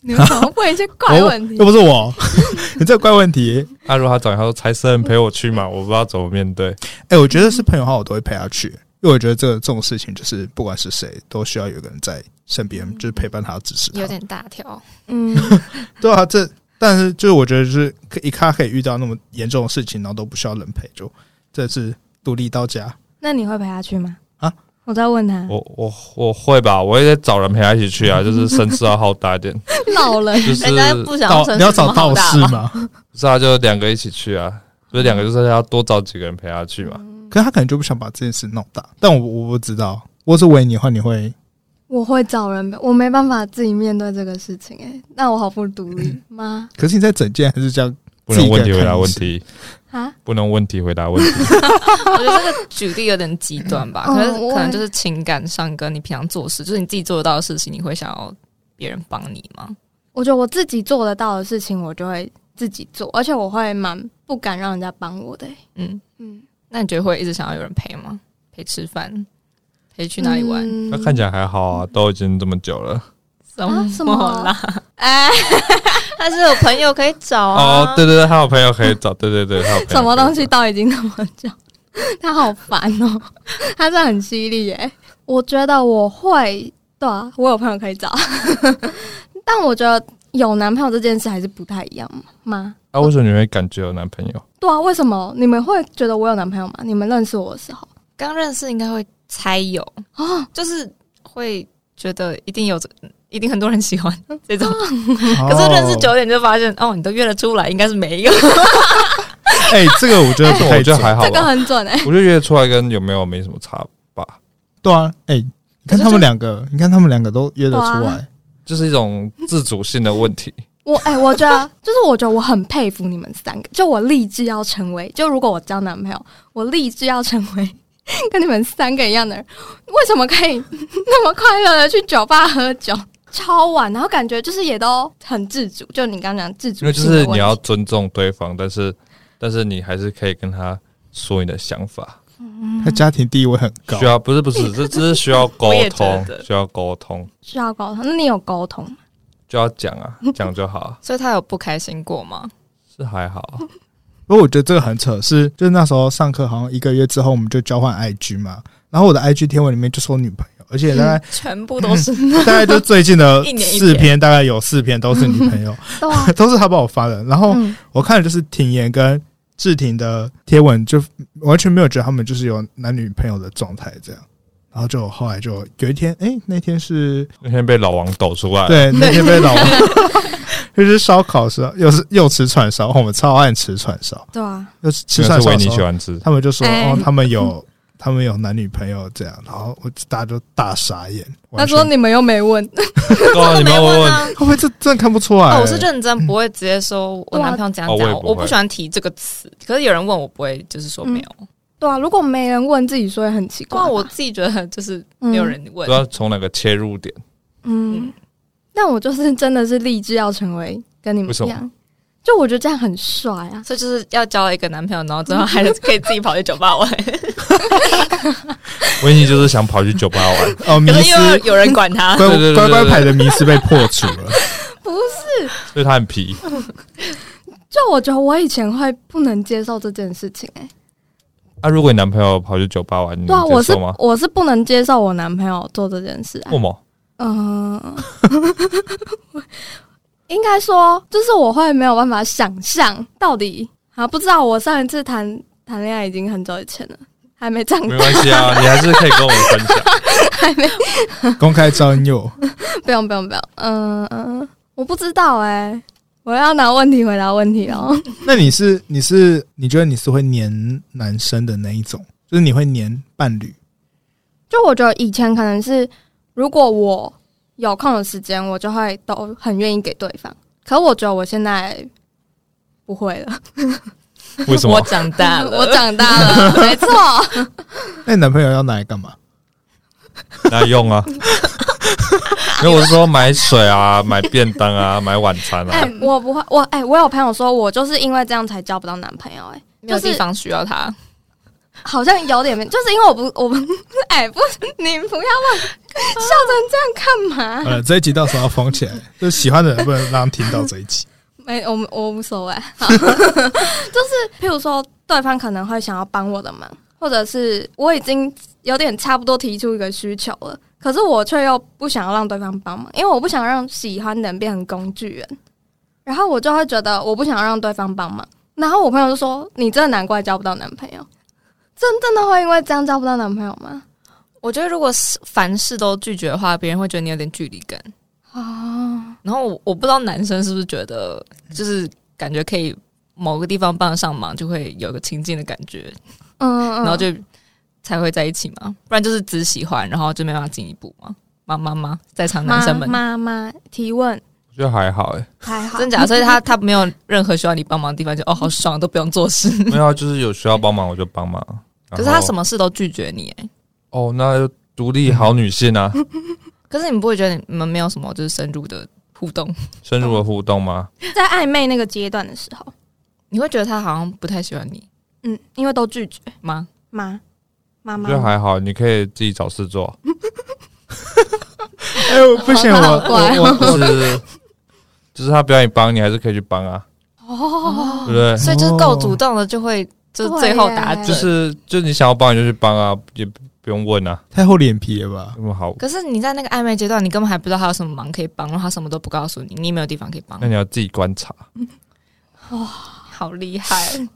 S1: 你们怎么问一些怪问题？
S3: 又不是我，你这怪问题。
S2: 阿如他找你，他说财神陪我去嘛？我不知道怎么面对。
S3: 哎、欸，我觉得是朋友的话，我都会陪他去，因为我觉得这个这种事情，就是不管是谁，都需要有个人在身边，就是陪伴他、支持他。
S4: 有点大条，
S1: 嗯，(laughs)
S3: 对啊，这但是就是我觉得就是一看可以遇到那么严重的事情，然后都不需要人陪，就这次独立到家。
S1: 那你会陪他去吗？
S3: 啊，
S1: 我在问他，
S2: 我我我会吧，我也得找人陪他一起去啊，(laughs) 就是声势要好大一点。(laughs)
S1: 老人，
S2: 就是
S4: 人不想要
S3: 你要找道士吗？(laughs)
S2: 不是啊，就两个一起去啊，不是两个就是要多找几个人陪他去嘛。
S3: 可是他可能就不想把这件事弄大，但我我不知道。我是维你的话，你会？
S1: 我会找人，我没办法自己面对这个事情、欸，哎，那我好不独立吗？
S3: 可是你在整件还是这样？
S2: 不能问题回答问题
S1: 啊？
S2: 不能问题回答问题。(laughs)
S4: 我觉得这个举例有点极端吧，可是可能就是情感上跟你平常做事，就是你自己做得到的事情，你会想要别人帮你吗？
S1: 我觉得我自己做得到的事情，我就会自己做，而且我会蛮不敢让人家帮我的、欸。嗯嗯，
S4: 那你觉得会一直想要有人陪吗？陪吃饭？可以去哪里玩？
S1: 嗯、
S2: 那看起来还好啊，都已经这么久了。
S4: 什么什么啦？(laughs) 哎，还是有朋友可以找啊。
S2: 哦，对对对，他有朋友可以找。对对对，他有
S1: 什么东西都已经那么久，他好烦哦。(laughs) 他是很犀利耶。我觉得我会，对啊，我有朋友可以找。(laughs) 但我觉得有男朋友这件事还是不太一样吗？
S2: 啊，为什么你会感觉有男朋友？
S1: 对啊，为什么你们会觉得我有男朋友吗？你们认识我的时候，
S4: 刚认识应该会。猜有啊，就是会觉得一定有，一定很多人喜欢 (laughs) 这种。可是认识久点就发现，哦，你都约得出来，应该是没有。(laughs)
S3: 哎，这个我觉得
S2: 我觉得还好，
S1: 这个很准哎。
S2: 我觉得约得出来跟有没有没什么差吧。
S3: 对啊，哎，你看他们两个，你看他们两个都约得出来，
S2: 就是一种自主性的问题。
S1: 我哎，我觉得 (laughs) 就是我觉得我很佩服你们三个，就我立志要成为，就如果我交男朋友，我立志要成为。跟你们三个一样的人，为什么可以那么快乐的去酒吧喝酒超晚？然后感觉就是也都很自主。就你刚刚讲自主，
S2: 因为就是你要尊重对方，但是但是你还是可以跟他说你的想法。
S3: 他家庭地位很高，
S2: 需要不是不是，(laughs) 这这是需要沟通，需要沟通，
S1: 需要沟通。那你有沟通？
S2: 就要讲啊，(laughs) 讲就好。
S4: 所以他有不开心过吗？
S2: 是还好。
S3: 不过我觉得这个很扯，是就是那时候上课好像一个月之后，我们就交换 IG 嘛。然后我的 IG 天文里面就说女朋友，而且大概、嗯、
S4: 全部都是，(laughs) (laughs)
S3: 大概就最近的四篇，大概有四篇都是女朋友，(laughs) 都是他帮我发的。然后我看的就是庭妍跟志廷的贴文，就完全没有觉得他们就是有男女朋友的状态这样。然后就后来就有一天，哎、欸，那天是
S2: 那天被老王抖出来，
S3: 对，那天被老王。就是烧烤时候，又是又吃串烧，我们超爱吃串烧。
S1: 对啊，
S3: 又是吃串烧。
S2: 你喜欢吃？
S3: 他们就说哦，他们有他们有男女朋友这样，然后我大家就大傻眼。
S1: 他说你们又没问，(laughs) (laughs)
S2: 你们问啊？
S3: 会不会这真的看不出来？
S4: 我是认真，不会直接说我男朋友怎样讲。我不喜欢提这个词，可是有人问我，不会就是说没有。
S1: 对啊，如果没人问，自己说也很奇怪。
S4: 我自己觉得就是没有人问，
S2: 不知道从哪个切入点。
S1: 嗯。但我就是真的是立志要成为跟你们一样，就我觉得这样很帅啊！
S4: 所以就是要交一个男朋友，然后最后还是可以自己跑去酒吧玩。
S2: 维尼就是想跑去酒吧玩 (laughs)
S3: 哦，迷失
S4: 有人管他，
S3: 乖乖乖牌的迷失被破除了。(laughs)
S1: 不是，
S2: 所以他很皮。
S1: 就我觉得我以前会不能接受这件事情，哎。
S2: 啊，如果你男朋友跑去酒吧玩，
S1: 对啊，我是我是不能接受我男朋友做这件事啊。
S2: 为什么？
S1: 嗯，(laughs) 应该说，就是我会没有办法想象到底啊，不知道我上一次谈谈恋爱已经很久以前了，还没长大。
S2: 没关系啊，(laughs) 你还是可以跟我们分享。
S1: 还没
S3: 公开招友，(laughs)
S1: 不用不用不用。嗯嗯，我不知道哎、欸，我要拿问题回答问题哦。(laughs)
S3: 那你是你是你觉得你是会黏男生的那一种，就是你会黏伴侣？
S1: 就我觉得以前可能是。如果我有空的时间，我就会都很愿意给对方。可是我觉得我现在不会了。
S2: 为什么？
S4: 我长大了，(laughs)
S1: 我长大了，没错。
S3: 那你男朋友要拿来干嘛？
S2: 拿来用啊！(laughs) 因为我是说买水啊，(laughs) 买便当啊，买晚餐啊。
S1: 哎、欸，我不会，我哎、欸，我有朋友说我就是因为这样才交不到男朋友、欸。哎，
S4: 没有地方需要他。
S1: 好像有点，就是因为我不，(laughs) 我不，哎、欸，不，你不要乱笑成这样干嘛？
S3: 呃，这一集到时候要封起来，就喜欢的人不能让他听到这一集。(laughs)
S1: 没，我我无所谓。(laughs) 就是譬如说，对方可能会想要帮我的忙，或者是我已经有点差不多提出一个需求了，可是我却又不想要让对方帮忙，因为我不想让喜欢的人变成工具人。然后我就会觉得我不想让对方帮忙。然后我朋友就说：“你真的难怪交不到男朋友，真真的会因为这样交不到男朋友吗？”
S4: 我觉得如果是凡事都拒绝的话，别人会觉得你有点距离感
S1: 啊。
S4: 然后我我不知道男生是不是觉得，就是感觉可以某个地方帮得上忙，就会有个亲近的感觉。
S1: 嗯，嗯，
S4: 然后就才会在一起嘛，不然就是只喜欢，然后就没办法进一步嘛。妈妈妈，在场男生们，
S1: 妈妈提问，
S2: 我觉得还好哎，
S1: 还好，
S4: 真假？所以他他没有任何需要你帮忙的地方，就哦好爽，都不用做事。
S2: 没有，就是有需要帮忙我就帮忙。
S4: 可是他什么事都拒绝你哎。
S2: 哦，那独立好女性啊。(laughs)
S4: 可是你不会觉得你们没有什么就是深入的互动？
S2: 深入的互动吗？
S1: 在暧昧那个阶段的时候，
S4: 你会觉得他好像不太喜欢你。
S1: 嗯，因为都拒绝
S4: 吗？
S1: 妈，妈妈，
S2: 就还好，你可以自己找事做。(laughs)
S3: 哎呦，不行，我我
S2: 我就是就是他不要你帮，你还是可以去帮啊。
S1: 哦，
S2: 对不对？
S4: 所以就是够主动的，就会就最后打
S2: 就是就你想要帮你就去帮啊，也不用问啊。
S3: 太厚脸皮了吧？
S2: 那么好。
S4: 可是你在那个暧昧阶段，你根本还不知道他有什么忙可以帮，然后他什么都不告诉你，你没有地方可以帮。
S2: 那你要自己观察。
S4: 哇，好厉害！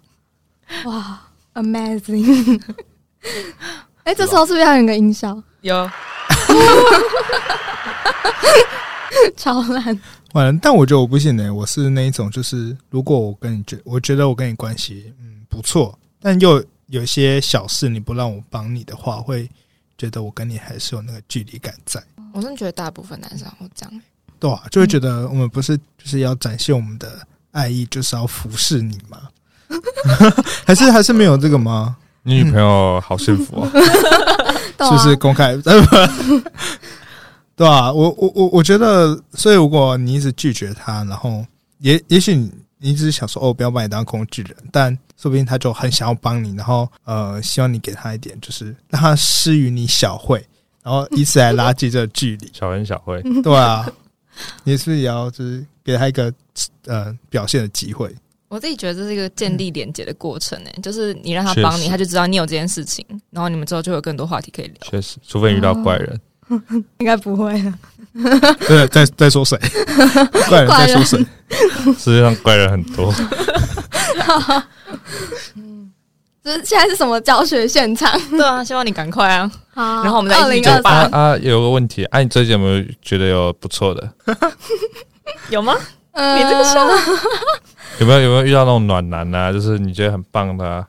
S1: 哇，Amazing！(laughs) 哎、欸，这时候是不是要有个音效？
S4: 有，(laughs)
S1: 超烂。
S3: 完了，但我觉得我不信呢。我是那一种，就是如果我跟你觉，我觉得我跟你关系嗯不错，但又有些小事你不让我帮你的话，会觉得我跟你还是有那个距离感在。
S4: 我真的觉得大部分男生会这样，
S3: 对啊，就会觉得我们不是就是要展现我们的爱意，就是要服侍你吗？(laughs) 还是还是没有这个吗？
S2: 你女朋友好幸福啊！(laughs)
S3: 是不是公开？对啊，(laughs) 我我我我觉得，所以如果你一直拒绝他，然后也也许你一直想说哦，不要把你当工具人，但说不定他就很想要帮你，然后呃，希望你给他一点，就是让他施予你小惠，然后以此来拉近这个距离。
S2: 小恩小惠，
S3: 对啊，你是不是也要就是给他一个呃表现的机会？
S4: 我自己觉得这是一个建立连接的过程诶、欸，就是你让他帮你，他就知道你有这件事情，然后你们之后就有更多话题可以聊。
S2: 确实，除非遇到怪人，
S1: 哦、(laughs) 应该不会了。
S3: 对，在在说谁？(laughs) 怪人在说谁？
S2: 世界上怪人很多。(laughs)
S1: 嗯，这现在是什么教学现场？
S4: 对啊，希望你赶快啊！
S1: 好，
S4: 然后我们再一起酒吧
S2: 啊，啊，有个问题，哎、啊，你最近有没有觉得有不错的？
S4: 有吗？
S1: 呃、
S4: 你这个笑。
S2: 有没有有没有遇到那种暖男啊？就是你觉得很棒的、啊？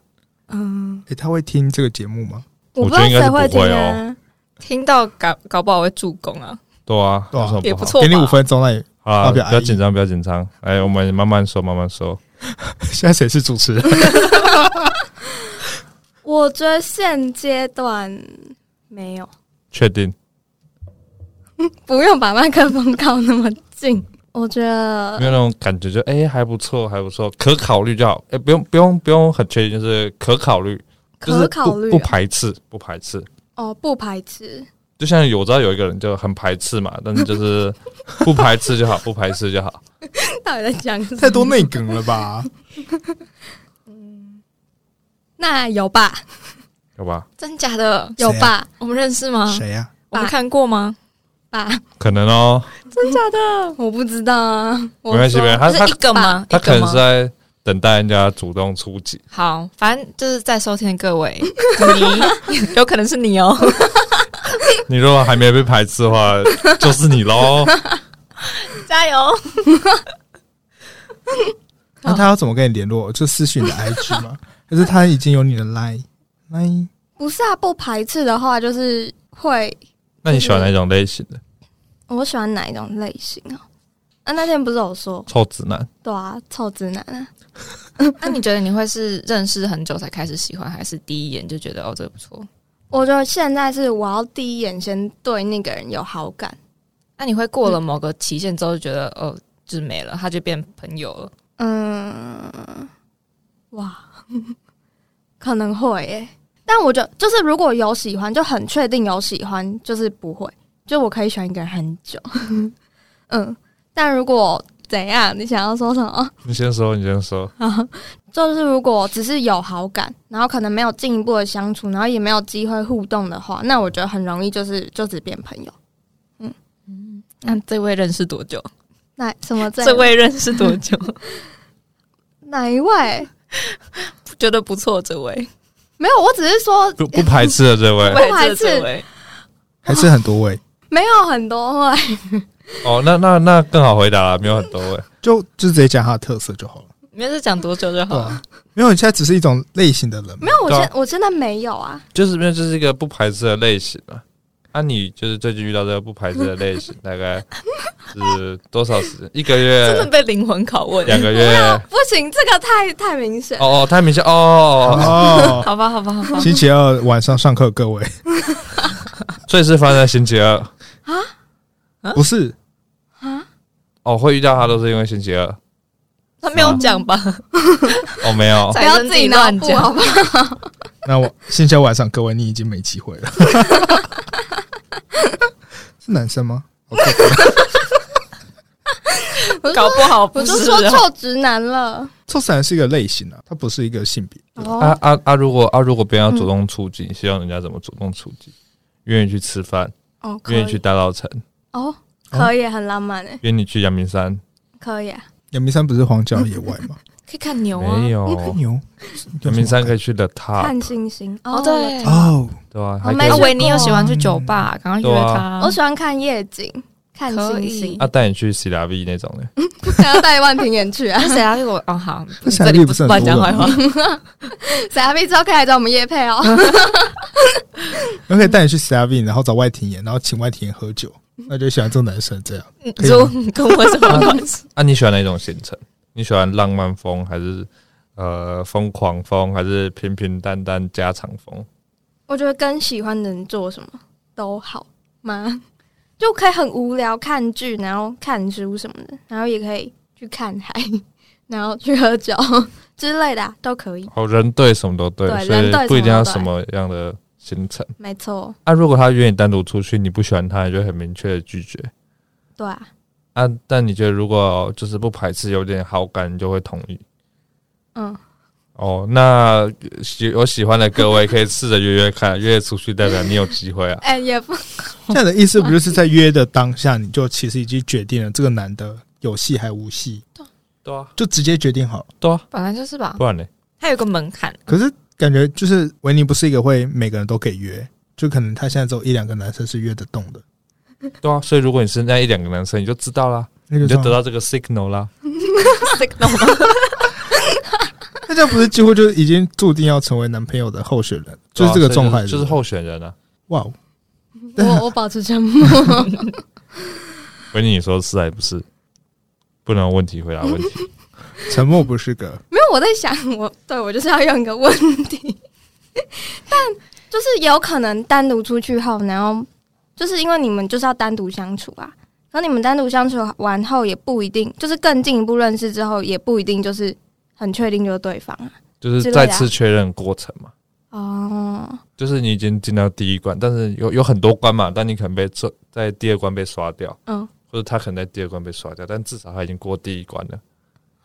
S1: 嗯，
S3: 哎、欸，他会听这个节目吗？
S1: 我，
S2: 我觉得应该是不会哦、
S1: 啊。
S4: 听到搞搞不好会助攻啊。
S2: 对啊，
S3: 对啊，
S2: 不
S4: 也不错。
S3: 给你五分钟，那也
S2: 啊，不要紧张，不要紧张。哎，我们慢慢说，慢慢说。(laughs)
S3: 现在谁是主持人？(laughs)
S1: 我觉得现阶段没有。
S2: 确定？(laughs)
S1: 不用把麦克风靠那么近。我觉得
S2: 没有那种感觉就，就、欸、哎还不错，还不错，可考虑就好。哎、欸，不用不用不用很确定，就是可考虑，
S1: 可考虑、哦，
S2: 不排斥，不排斥。
S1: 哦，不排斥。
S2: 就像有知道有一个人就很排斥嘛，但是就是 (laughs) 不排斥就好，不排斥就好。(laughs)
S1: 到底在讲什么？
S3: 太多内梗了吧？(laughs)
S1: 嗯，那有吧？
S2: 有吧？
S4: 真假的？
S1: 有吧？
S3: 啊、
S4: 我们认识吗？
S3: 谁呀、
S4: 啊？我们看过吗？
S1: 吧？
S2: 可能哦。
S1: 真假的？我不知道啊。
S2: 没关系，没关系。他
S4: 是一个吗？
S2: 他可能是在等待人家主动出击。
S4: 好，反正就是在收听的各位，你 (laughs) 有可能是你哦。(laughs)
S2: 你如果还没被排斥的话，就是你喽。(laughs)
S4: 加油！
S3: 那他要怎么跟你联络？就私讯你的 IG 吗？可是他已经有你的 Line Line？
S1: 不是啊，不排斥的话就是会。
S2: 那你喜欢哪种类型的？
S1: 我喜欢哪一种类型啊？啊，那天不是有说
S2: 臭直男？
S1: 对啊，臭直男啊。(laughs)
S4: 那你觉得你会是认识很久才开始喜欢，还是第一眼就觉得哦这个不错？
S1: 我觉得现在是我要第一眼先对那个人有好感。
S4: 那你会过了某个期限之后就觉得、嗯、哦，就是没了，他就变朋友了？
S1: 嗯，哇，(laughs) 可能会。但我觉得就是如果有喜欢，就很确定有喜欢，就是不会，就我可以喜欢一个人很久。(laughs) 嗯，但如果怎样？你想要说什么？(laughs)
S2: 你先说，你先说。(laughs)
S1: 就是如果只是有好感，然后可能没有进一步的相处，然后也没有机会互动的话，那我觉得很容易就是就只变朋友。嗯
S4: 嗯，那这位认识多久？
S1: 那什么 (laughs) 这？
S4: 这位认识多久？
S1: 哪一位？
S4: 觉得不错，这位
S1: 没有，我只是说
S2: 不不排斥的这位，
S1: 不排斥，
S3: 还是很多位，
S1: 没有很多位。(laughs)
S2: 哦，那那那更好回答了，没有很多位，
S3: 就就直接讲他的特色就好了。
S4: 没事，讲多久就好了。
S3: 啊、没有，你现在只是一种类型的人。
S1: 没有，我现我真的没有啊。
S2: 就是没有，就是一个不排斥的类型啊。啊，你就是最近遇到这个不排斥的类型，(laughs) 大概是多少时间？一个月？
S4: 真的被灵魂拷问。
S2: 两个月？
S1: 不行，这个太太明显。
S2: 哦哦，太明显哦哦。(laughs)
S4: 好吧，好吧，好吧。
S3: 星期二晚上上课，各位。
S2: 所以是发生在星期二
S3: 啊？不是
S1: 啊？
S2: 哦，会遇到他都是因为星期二。
S4: 他没有讲吧？
S2: 哦，没有，(laughs)
S1: 不要自己乱讲，好不好？(laughs)
S3: 那我星期二晚上，各位，你已经没机会了。(laughs) 是男生吗？
S4: 搞不好不是，
S1: 我就说臭直男了。
S3: 臭直男是一个类型啊，它不是一个性别。
S2: 啊啊啊！如果啊，如果别人要主动出击，希望人家怎么主动出击？愿意去吃饭，哦，愿意去大稻埕，哦，
S1: 可以，很浪漫诶。
S2: 约你去阳明山，
S1: 可以啊。
S3: 阳明山不是荒郊野外吗？(laughs)
S4: 可以看牛啊！
S2: 没有
S3: 牛。(laughs)
S2: 阳明山可以去的，他
S1: 看星星
S4: 哦，对
S3: 哦，
S2: 对啊。
S4: 维尼又喜欢去酒吧，刚刚约他。
S1: 我喜欢看夜景，看星星。
S2: 啊，带你去 CW 那种的，(laughs)
S1: 想要带万平原去啊
S4: ？CW 我哦好，
S3: 这里不是乱讲坏
S1: 话。CW 之后可以来找我们叶配哦。
S3: 我可以带你去 CW，然后找外庭演，然后请外庭演喝酒。(laughs) 那就喜欢这种男生这样，
S4: 你说跟我什么关系？(laughs)
S2: 啊，你喜欢哪种行程？你喜欢浪漫风，还是呃疯狂风，还是平平淡淡家常风？
S1: 我觉得跟喜欢的人做什么都好吗？(laughs) 就可以很无聊看剧，然后看书什么的，然后也可以去看海，然后去喝酒之类的、啊、都可以。
S2: 哦，人对什么都对，
S1: 对
S2: 所以不一定要什么样的。行程
S1: 没错。
S2: 啊，如果他约你单独出去，你不喜欢他，你就很明确的拒绝。
S1: 对啊。
S2: 啊，但你觉得如果就是不排斥，有点好感，你就会同意。
S1: 嗯。
S2: 哦，那喜有喜欢的各位可以试着约约看，约出去代表你有机会啊。(laughs)
S1: 哎、欸，也不。
S3: 这样的意思不就是在约的当下，你就其实已经决定了这个男的有戏还无戏？
S2: 对啊，
S3: 就直接决定好。
S2: 对啊，
S4: 本来就是吧。
S2: 不然呢？
S4: 他有个门槛。
S3: 可是。感觉就是维尼不是一个会每个人都可以约，就可能他现在只有一两个男生是约得动的。
S2: 对啊，所以如果你是那一两个男生，你就知道啦，你就得到这个 signal 啦。(laughs)
S4: signal，
S3: 那这样不是几乎就已经注定要成为男朋友的候选人？就是这个状态，
S2: 就是候选人啊！
S3: 哇哦，
S1: 我 (laughs) 我保持沉默。
S2: 维尼，你说是还不是？不能问题回答问题。(laughs)
S3: 沉默不是
S1: 个我在想，(laughs) 我对我就是要用一个问题，(laughs) 但就是有可能单独出去后，然后就是因为你们就是要单独相处啊，然后你们单独相处完后也不一定，就是更进一步认识之后也不一定就是很确定就是对方啊，
S2: 就是再次确认过程嘛。
S1: 哦，
S2: 就是你已经进到第一关，但是有有很多关嘛，但你可能被这在第二关被刷掉，嗯，或者他可能在第二关被刷掉，但至少他已经过第一关了。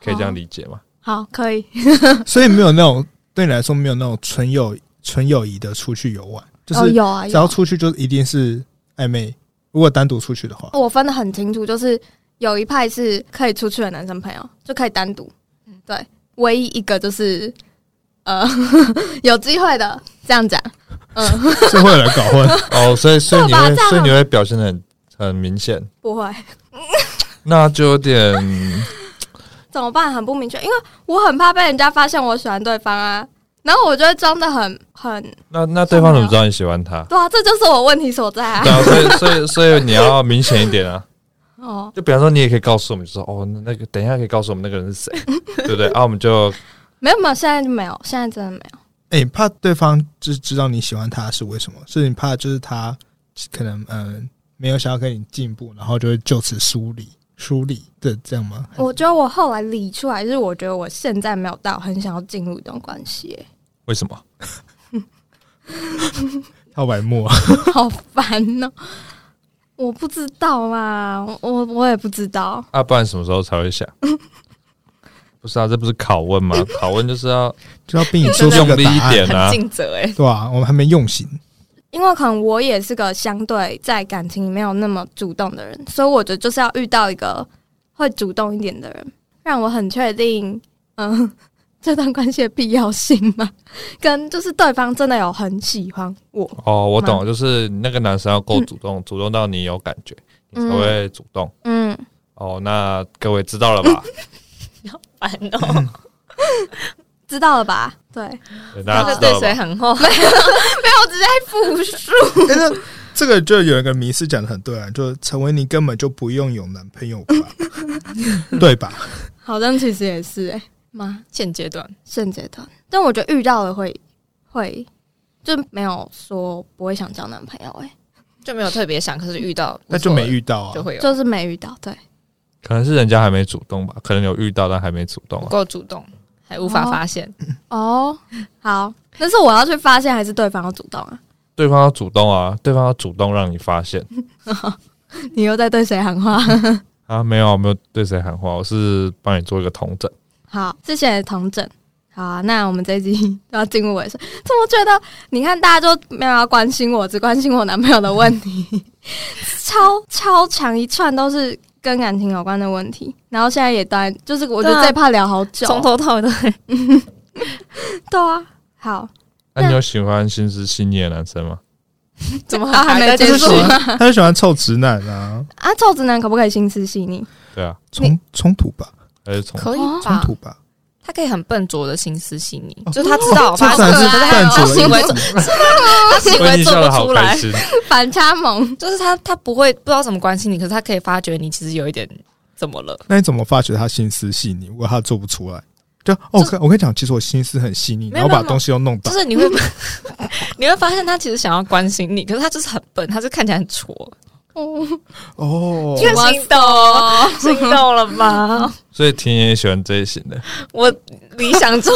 S2: 可以这样理解吗？
S1: 好，可以。(laughs)
S3: 所以没有那种对你来说没有那种纯友纯友谊的出去游玩，就是
S1: 有啊，
S3: 只要出去就一定是暧昧。如果单独出去的话，
S1: 我分得很清楚，就是有一派是可以出去的男生朋友就可以单独，对，唯一一个就是呃 (laughs) 有机会的这样讲，嗯，(laughs)
S3: 是会有人搞混。
S2: 哦，所以所以你会所以你会表现的很很明显，
S1: 不会，
S2: 那就有点。
S1: 怎么办？很不明确，因为我很怕被人家发现我喜欢对方啊。然后我就会装的很很……
S2: 那那对方怎么知道你喜欢他？
S1: 对啊，这就是我问题所在啊。
S2: 对啊，所以所以所以你要明显一点啊。(laughs) 哦，就比方说，你也可以告诉我们，就说哦，那个等一下可以告诉我们那个人是谁，(laughs) 对不对？啊，我们就
S1: 没有没有，现在就没有，现在真的没有。
S3: 哎、欸，怕对方就是知道你喜欢他是为什么？是你怕就是他可能嗯、呃、没有想要跟你进步，然后就会就此疏离。梳理的这样吗？
S1: 我觉得我后来理出来，就是我觉得我现在没有到很想要进入一段关系。
S2: 为什么？(laughs)
S3: 好白目，(laughs)
S1: 好烦哦。我不知道啦，我我也不知道。
S2: 啊，不然什么时候才会想？(laughs) 不是啊，这不是拷问吗？拷问就是要
S3: 就要逼你说
S2: 用力一点啊，
S4: 尽责哎，
S3: 对吧？我们还没用心，
S1: 因为可能我也是个相对在感情里没有那么主动的人，所以我觉得就是要遇到一个会主动一点的人，让我很确定，嗯。(laughs) 这段关系的必要性嘛？跟就是对方真的有很喜欢我
S2: 哦，我懂，就是那个男生要够主动，嗯、主动到你有感觉，你才会主动。嗯，哦，那各位知道了吧？(laughs)
S4: 要烦哦，(laughs)
S1: 知道了吧？对，
S2: 对大家知道了吧？
S4: 对谁很厚？(laughs)
S1: 没有，没有，只在复述。
S3: 但是这个就有一个迷思讲的很对啊，就成为你根本就不用有男朋友吧？(laughs) 对吧？
S1: 好像其实也是哎、欸。吗？
S4: 现阶段，
S1: 现阶段，但我觉得遇到了会会就没有说不会想交男朋友、欸，哎，
S4: 就没有特别想，可是遇到
S3: 那就没遇到啊，
S4: 就会有，
S1: 就是没遇到，对，
S2: 可能是人家还没主动吧，可能有遇到但还没主动、啊，
S4: 不够主动，还无法发现。
S1: 哦，哦，好，那是我要去发现，还是对方要主动啊？
S2: 对方要主动啊，对方要主动让你发现。(laughs)
S1: 你又在对谁喊话？
S2: 啊，没有，没有对谁喊话，我是帮你做一个同整。
S1: 好，谢谢同整。好啊，那我们这一集都 (laughs) 要进入尾声。怎么觉得？你看，大家都没有要关心我，只关心我男朋友的问题，(laughs) 超超长一串都是跟感情有关的问题。然后现在也待，就是我觉得最怕聊好久，
S4: 从头到尾。(laughs)
S1: 对啊，好。
S2: 那你有喜欢心思细腻的男生吗？(laughs)
S1: 怎么还，还没结束？
S3: 他就喜欢臭直男啊！
S1: 啊，臭直男可不可以心思细腻？
S2: 对啊，
S3: 冲冲突吧。
S4: 还是冲可以吧？
S3: 冲突吧，
S4: 他可以很笨拙的心思细腻，就是他知道，他
S3: 是笨拙，
S4: 行为，他行为做不出来，(laughs)
S1: 反差萌，
S4: 就是他他不会不知道怎么关心你，可是他可以发觉你其实有一点怎么了？
S3: 那你怎么发觉他心思细腻？如果他做不出来，就哦，我跟我跟你讲，其实我心思很细腻，然后把东西都弄到，
S4: 就是你会 (laughs) 你会发现他其实想要关心你，可是他就是很笨，他就看起来很挫。
S3: 哦，
S4: 心动，心动了吧？
S2: 所以甜甜也喜欢这一型的。
S4: 我理想中，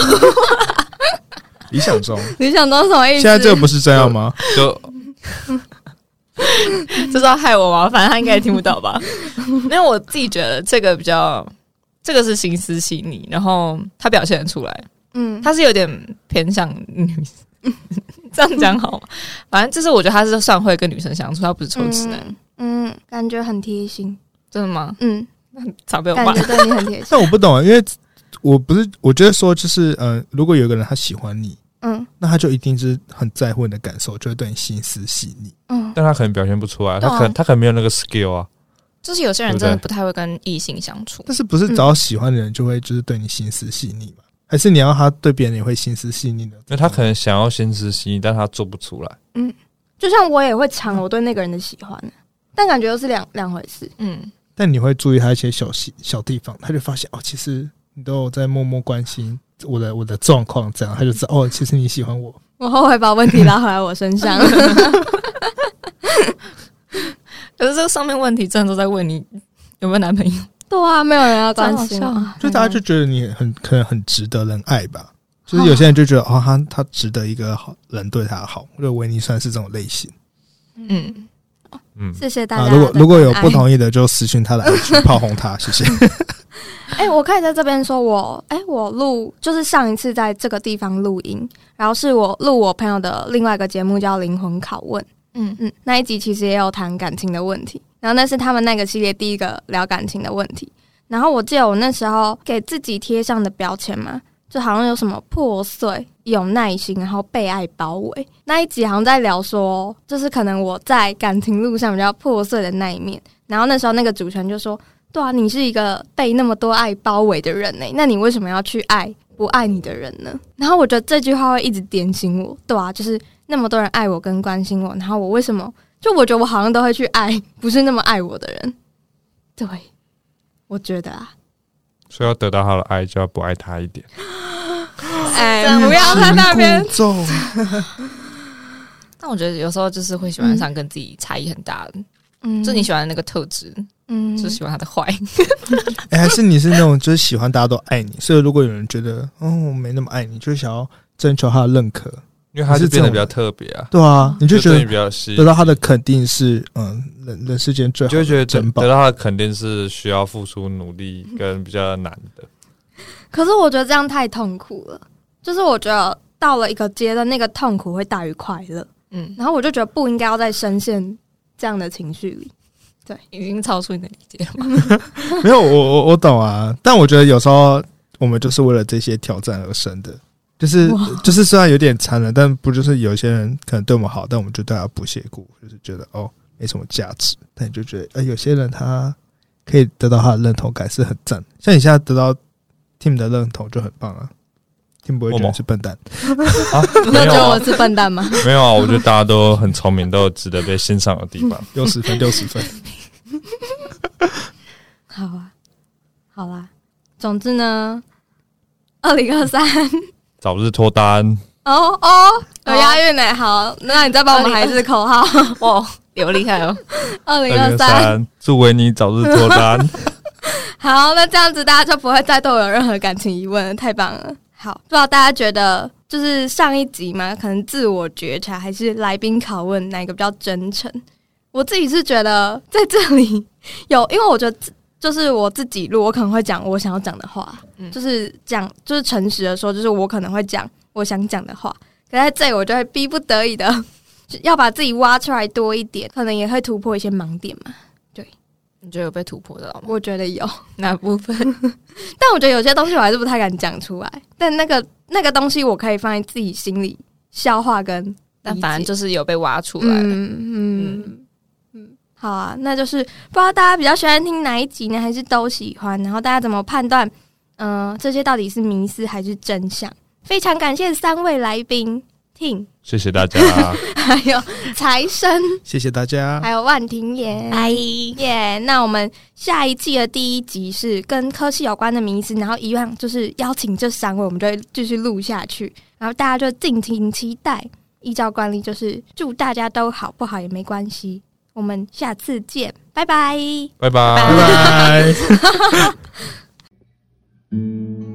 S3: 理想中，
S1: 理想中什么意思？
S3: 现在这个不是这样吗？
S2: 就，
S4: 这是要害我吗？反正他应该也听不到吧？因为我自己觉得这个比较，这个是心思细腻，然后他表现得出来。嗯，他是有点偏向女。这样讲好吗？反正就是我觉得他是算会跟女生相处，他不是臭直男。
S1: 嗯，嗯，感觉很贴心，
S4: 真的吗？
S1: 嗯，
S4: 常被我
S1: 感觉对你很贴心。(laughs)
S3: 但我不懂啊，因为我不是，我觉得说就是，嗯、呃，如果有一个人他喜欢你，嗯，那他就一定是很在乎你的感受，就会对你心思细腻。嗯，
S2: 但他可能表现不出来，他可能、啊、他可能没有那个 skill 啊。
S4: 就是有些人真的不太会跟异性相处，
S3: 但是不是只要喜欢的人就会就是对你心思细腻嘛？还是你要他对别人也会心思细腻的？
S2: 那他可能想要心思细腻，但他做不出来。
S1: 嗯，就像我也会抢我对那个人的喜欢，但感觉又是两两回事。嗯，
S3: 但你会注意他一些小细小地方，他就发现哦，其实你都有在默默关心我的我的状况，这样他就知道哦，其实你喜欢我。
S1: 我后悔把问题拉回来我身上。(laughs)
S4: 可是这个上面问题真的都在问你有没有男朋友。
S1: 对啊，没有人要关心，
S3: 就大家就觉得你很可能很值得人爱吧。(laughs) 就是有些人就觉得哦，他他值得一个好人对他好。我觉得维尼算是这种类型。
S1: 嗯嗯，谢谢大家。
S3: 如果如果有不同意的，就私信他来炮轰他。(laughs) 谢谢。
S1: 哎，我可以在这边说我，哎，我录就是上一次在这个地方录音，然后是我录我朋友的另外一个节目叫《灵魂拷问》。嗯嗯，那一集其实也有谈感情的问题。然后那是他们那个系列第一个聊感情的问题。然后我记得我那时候给自己贴上的标签嘛，就好像有什么破碎、有耐心，然后被爱包围。那一集好像在聊说，就是可能我在感情路上比较破碎的那一面。然后那时候那个主持人就说：“对啊，你是一个被那么多爱包围的人呢，那你为什么要去爱不爱你的人呢？”然后我觉得这句话会一直点醒我，对啊，就是那么多人爱我跟关心我，然后我为什么？就我觉得我好像都会去爱不是那么爱我的人，对，我觉得啊，
S2: 所以要得到他的爱，就要不爱他一点。(laughs)
S1: 哎，不要在那边。(laughs)
S4: 但我觉得有时候就是会喜欢上跟自己差异很大的，嗯，就你喜欢的那个特质，嗯，就喜欢他的坏。(laughs)
S3: 哎，还是你是那种就是喜欢大家都爱你，所以如果有人觉得哦我没那么爱你，就是想要征求他的认可，
S2: 因为他是变得比较特别啊。
S3: 对啊，你就觉得
S2: 比较
S3: 得到他的肯定是，嗯，人人世间最好的
S2: 就会觉得
S3: 珍宝
S2: 得到他的肯定是需要付出努力跟比较难的。(laughs)
S1: 可是我觉得这样太痛苦了，就是我觉得到了一个阶段，那个痛苦会大于快乐。嗯，然后我就觉得不应该要再深陷这样的情绪里。对，
S4: 已经超出你的理解了。(laughs)
S3: 没有，我我我懂啊，但我觉得有时候我们就是为了这些挑战而生的，就是就是虽然有点残忍，但不就是有些人可能对我们好，但我们就对他不屑顾，就是觉得哦没什么价值。但你就觉得，呃，有些人他可以得到他的认同感是很赞，像你现在得到 Tim 的认同就很棒啊。Tim 不会觉得你是笨蛋 (laughs)
S2: 啊？
S1: 你有觉得我是笨蛋吗？(laughs)
S2: 没有啊，我觉得大家都很聪明，都有值得被欣赏的地方。(laughs)
S3: 六十分，六十分。
S1: 好啊，好啦。总之呢，二零二三
S2: 早日脱单。
S1: 哦哦，有押韵呢。好，那你再帮我们喊一次口号。
S4: 哇，有厉害哦！
S1: 二零二三，
S2: 祝维尼早日脱单。
S1: 好，那这样子大家就不会再对我有任何感情疑问了，太棒了。好，不知道大家觉得就是上一集嘛，可能自我觉察还是来宾拷问哪个比较真诚？我自己是觉得在这里有，因为我觉得就是我自己录，我可能会讲我想要讲的话，嗯、就是讲就是诚实的说，就是我可能会讲我想讲的话。可在这里，我就会逼不得已的要把自己挖出来多一点，可能也会突破一些盲点嘛。
S4: 你觉得有被突破到吗？
S1: 我觉得有 (laughs)
S4: 哪部分？(laughs)
S1: 但我觉得有些东西我还是不太敢讲出来。但那个那个东西我可以放在自己心里消化跟，
S4: 但反正就是有被挖出来了。
S1: 嗯嗯嗯，好啊，那就是不知道大家比较喜欢听哪一集呢？还是都喜欢？然后大家怎么判断？嗯、呃，这些到底是迷思还是真相？非常感谢三位来宾。
S2: 谢谢大家，(laughs)
S1: 还有财神，
S3: 谢谢大家，
S1: 还有万庭妍，
S4: 哎
S1: 耶！那我们下一季的第一集是跟科技有关的名词，然后一样就是邀请这三位，我们就会继续录下去，然后大家就敬请期待。依照惯例，就是祝大家都好，不好也没关系。我们下次见，拜拜，
S2: 拜拜，
S3: 拜拜。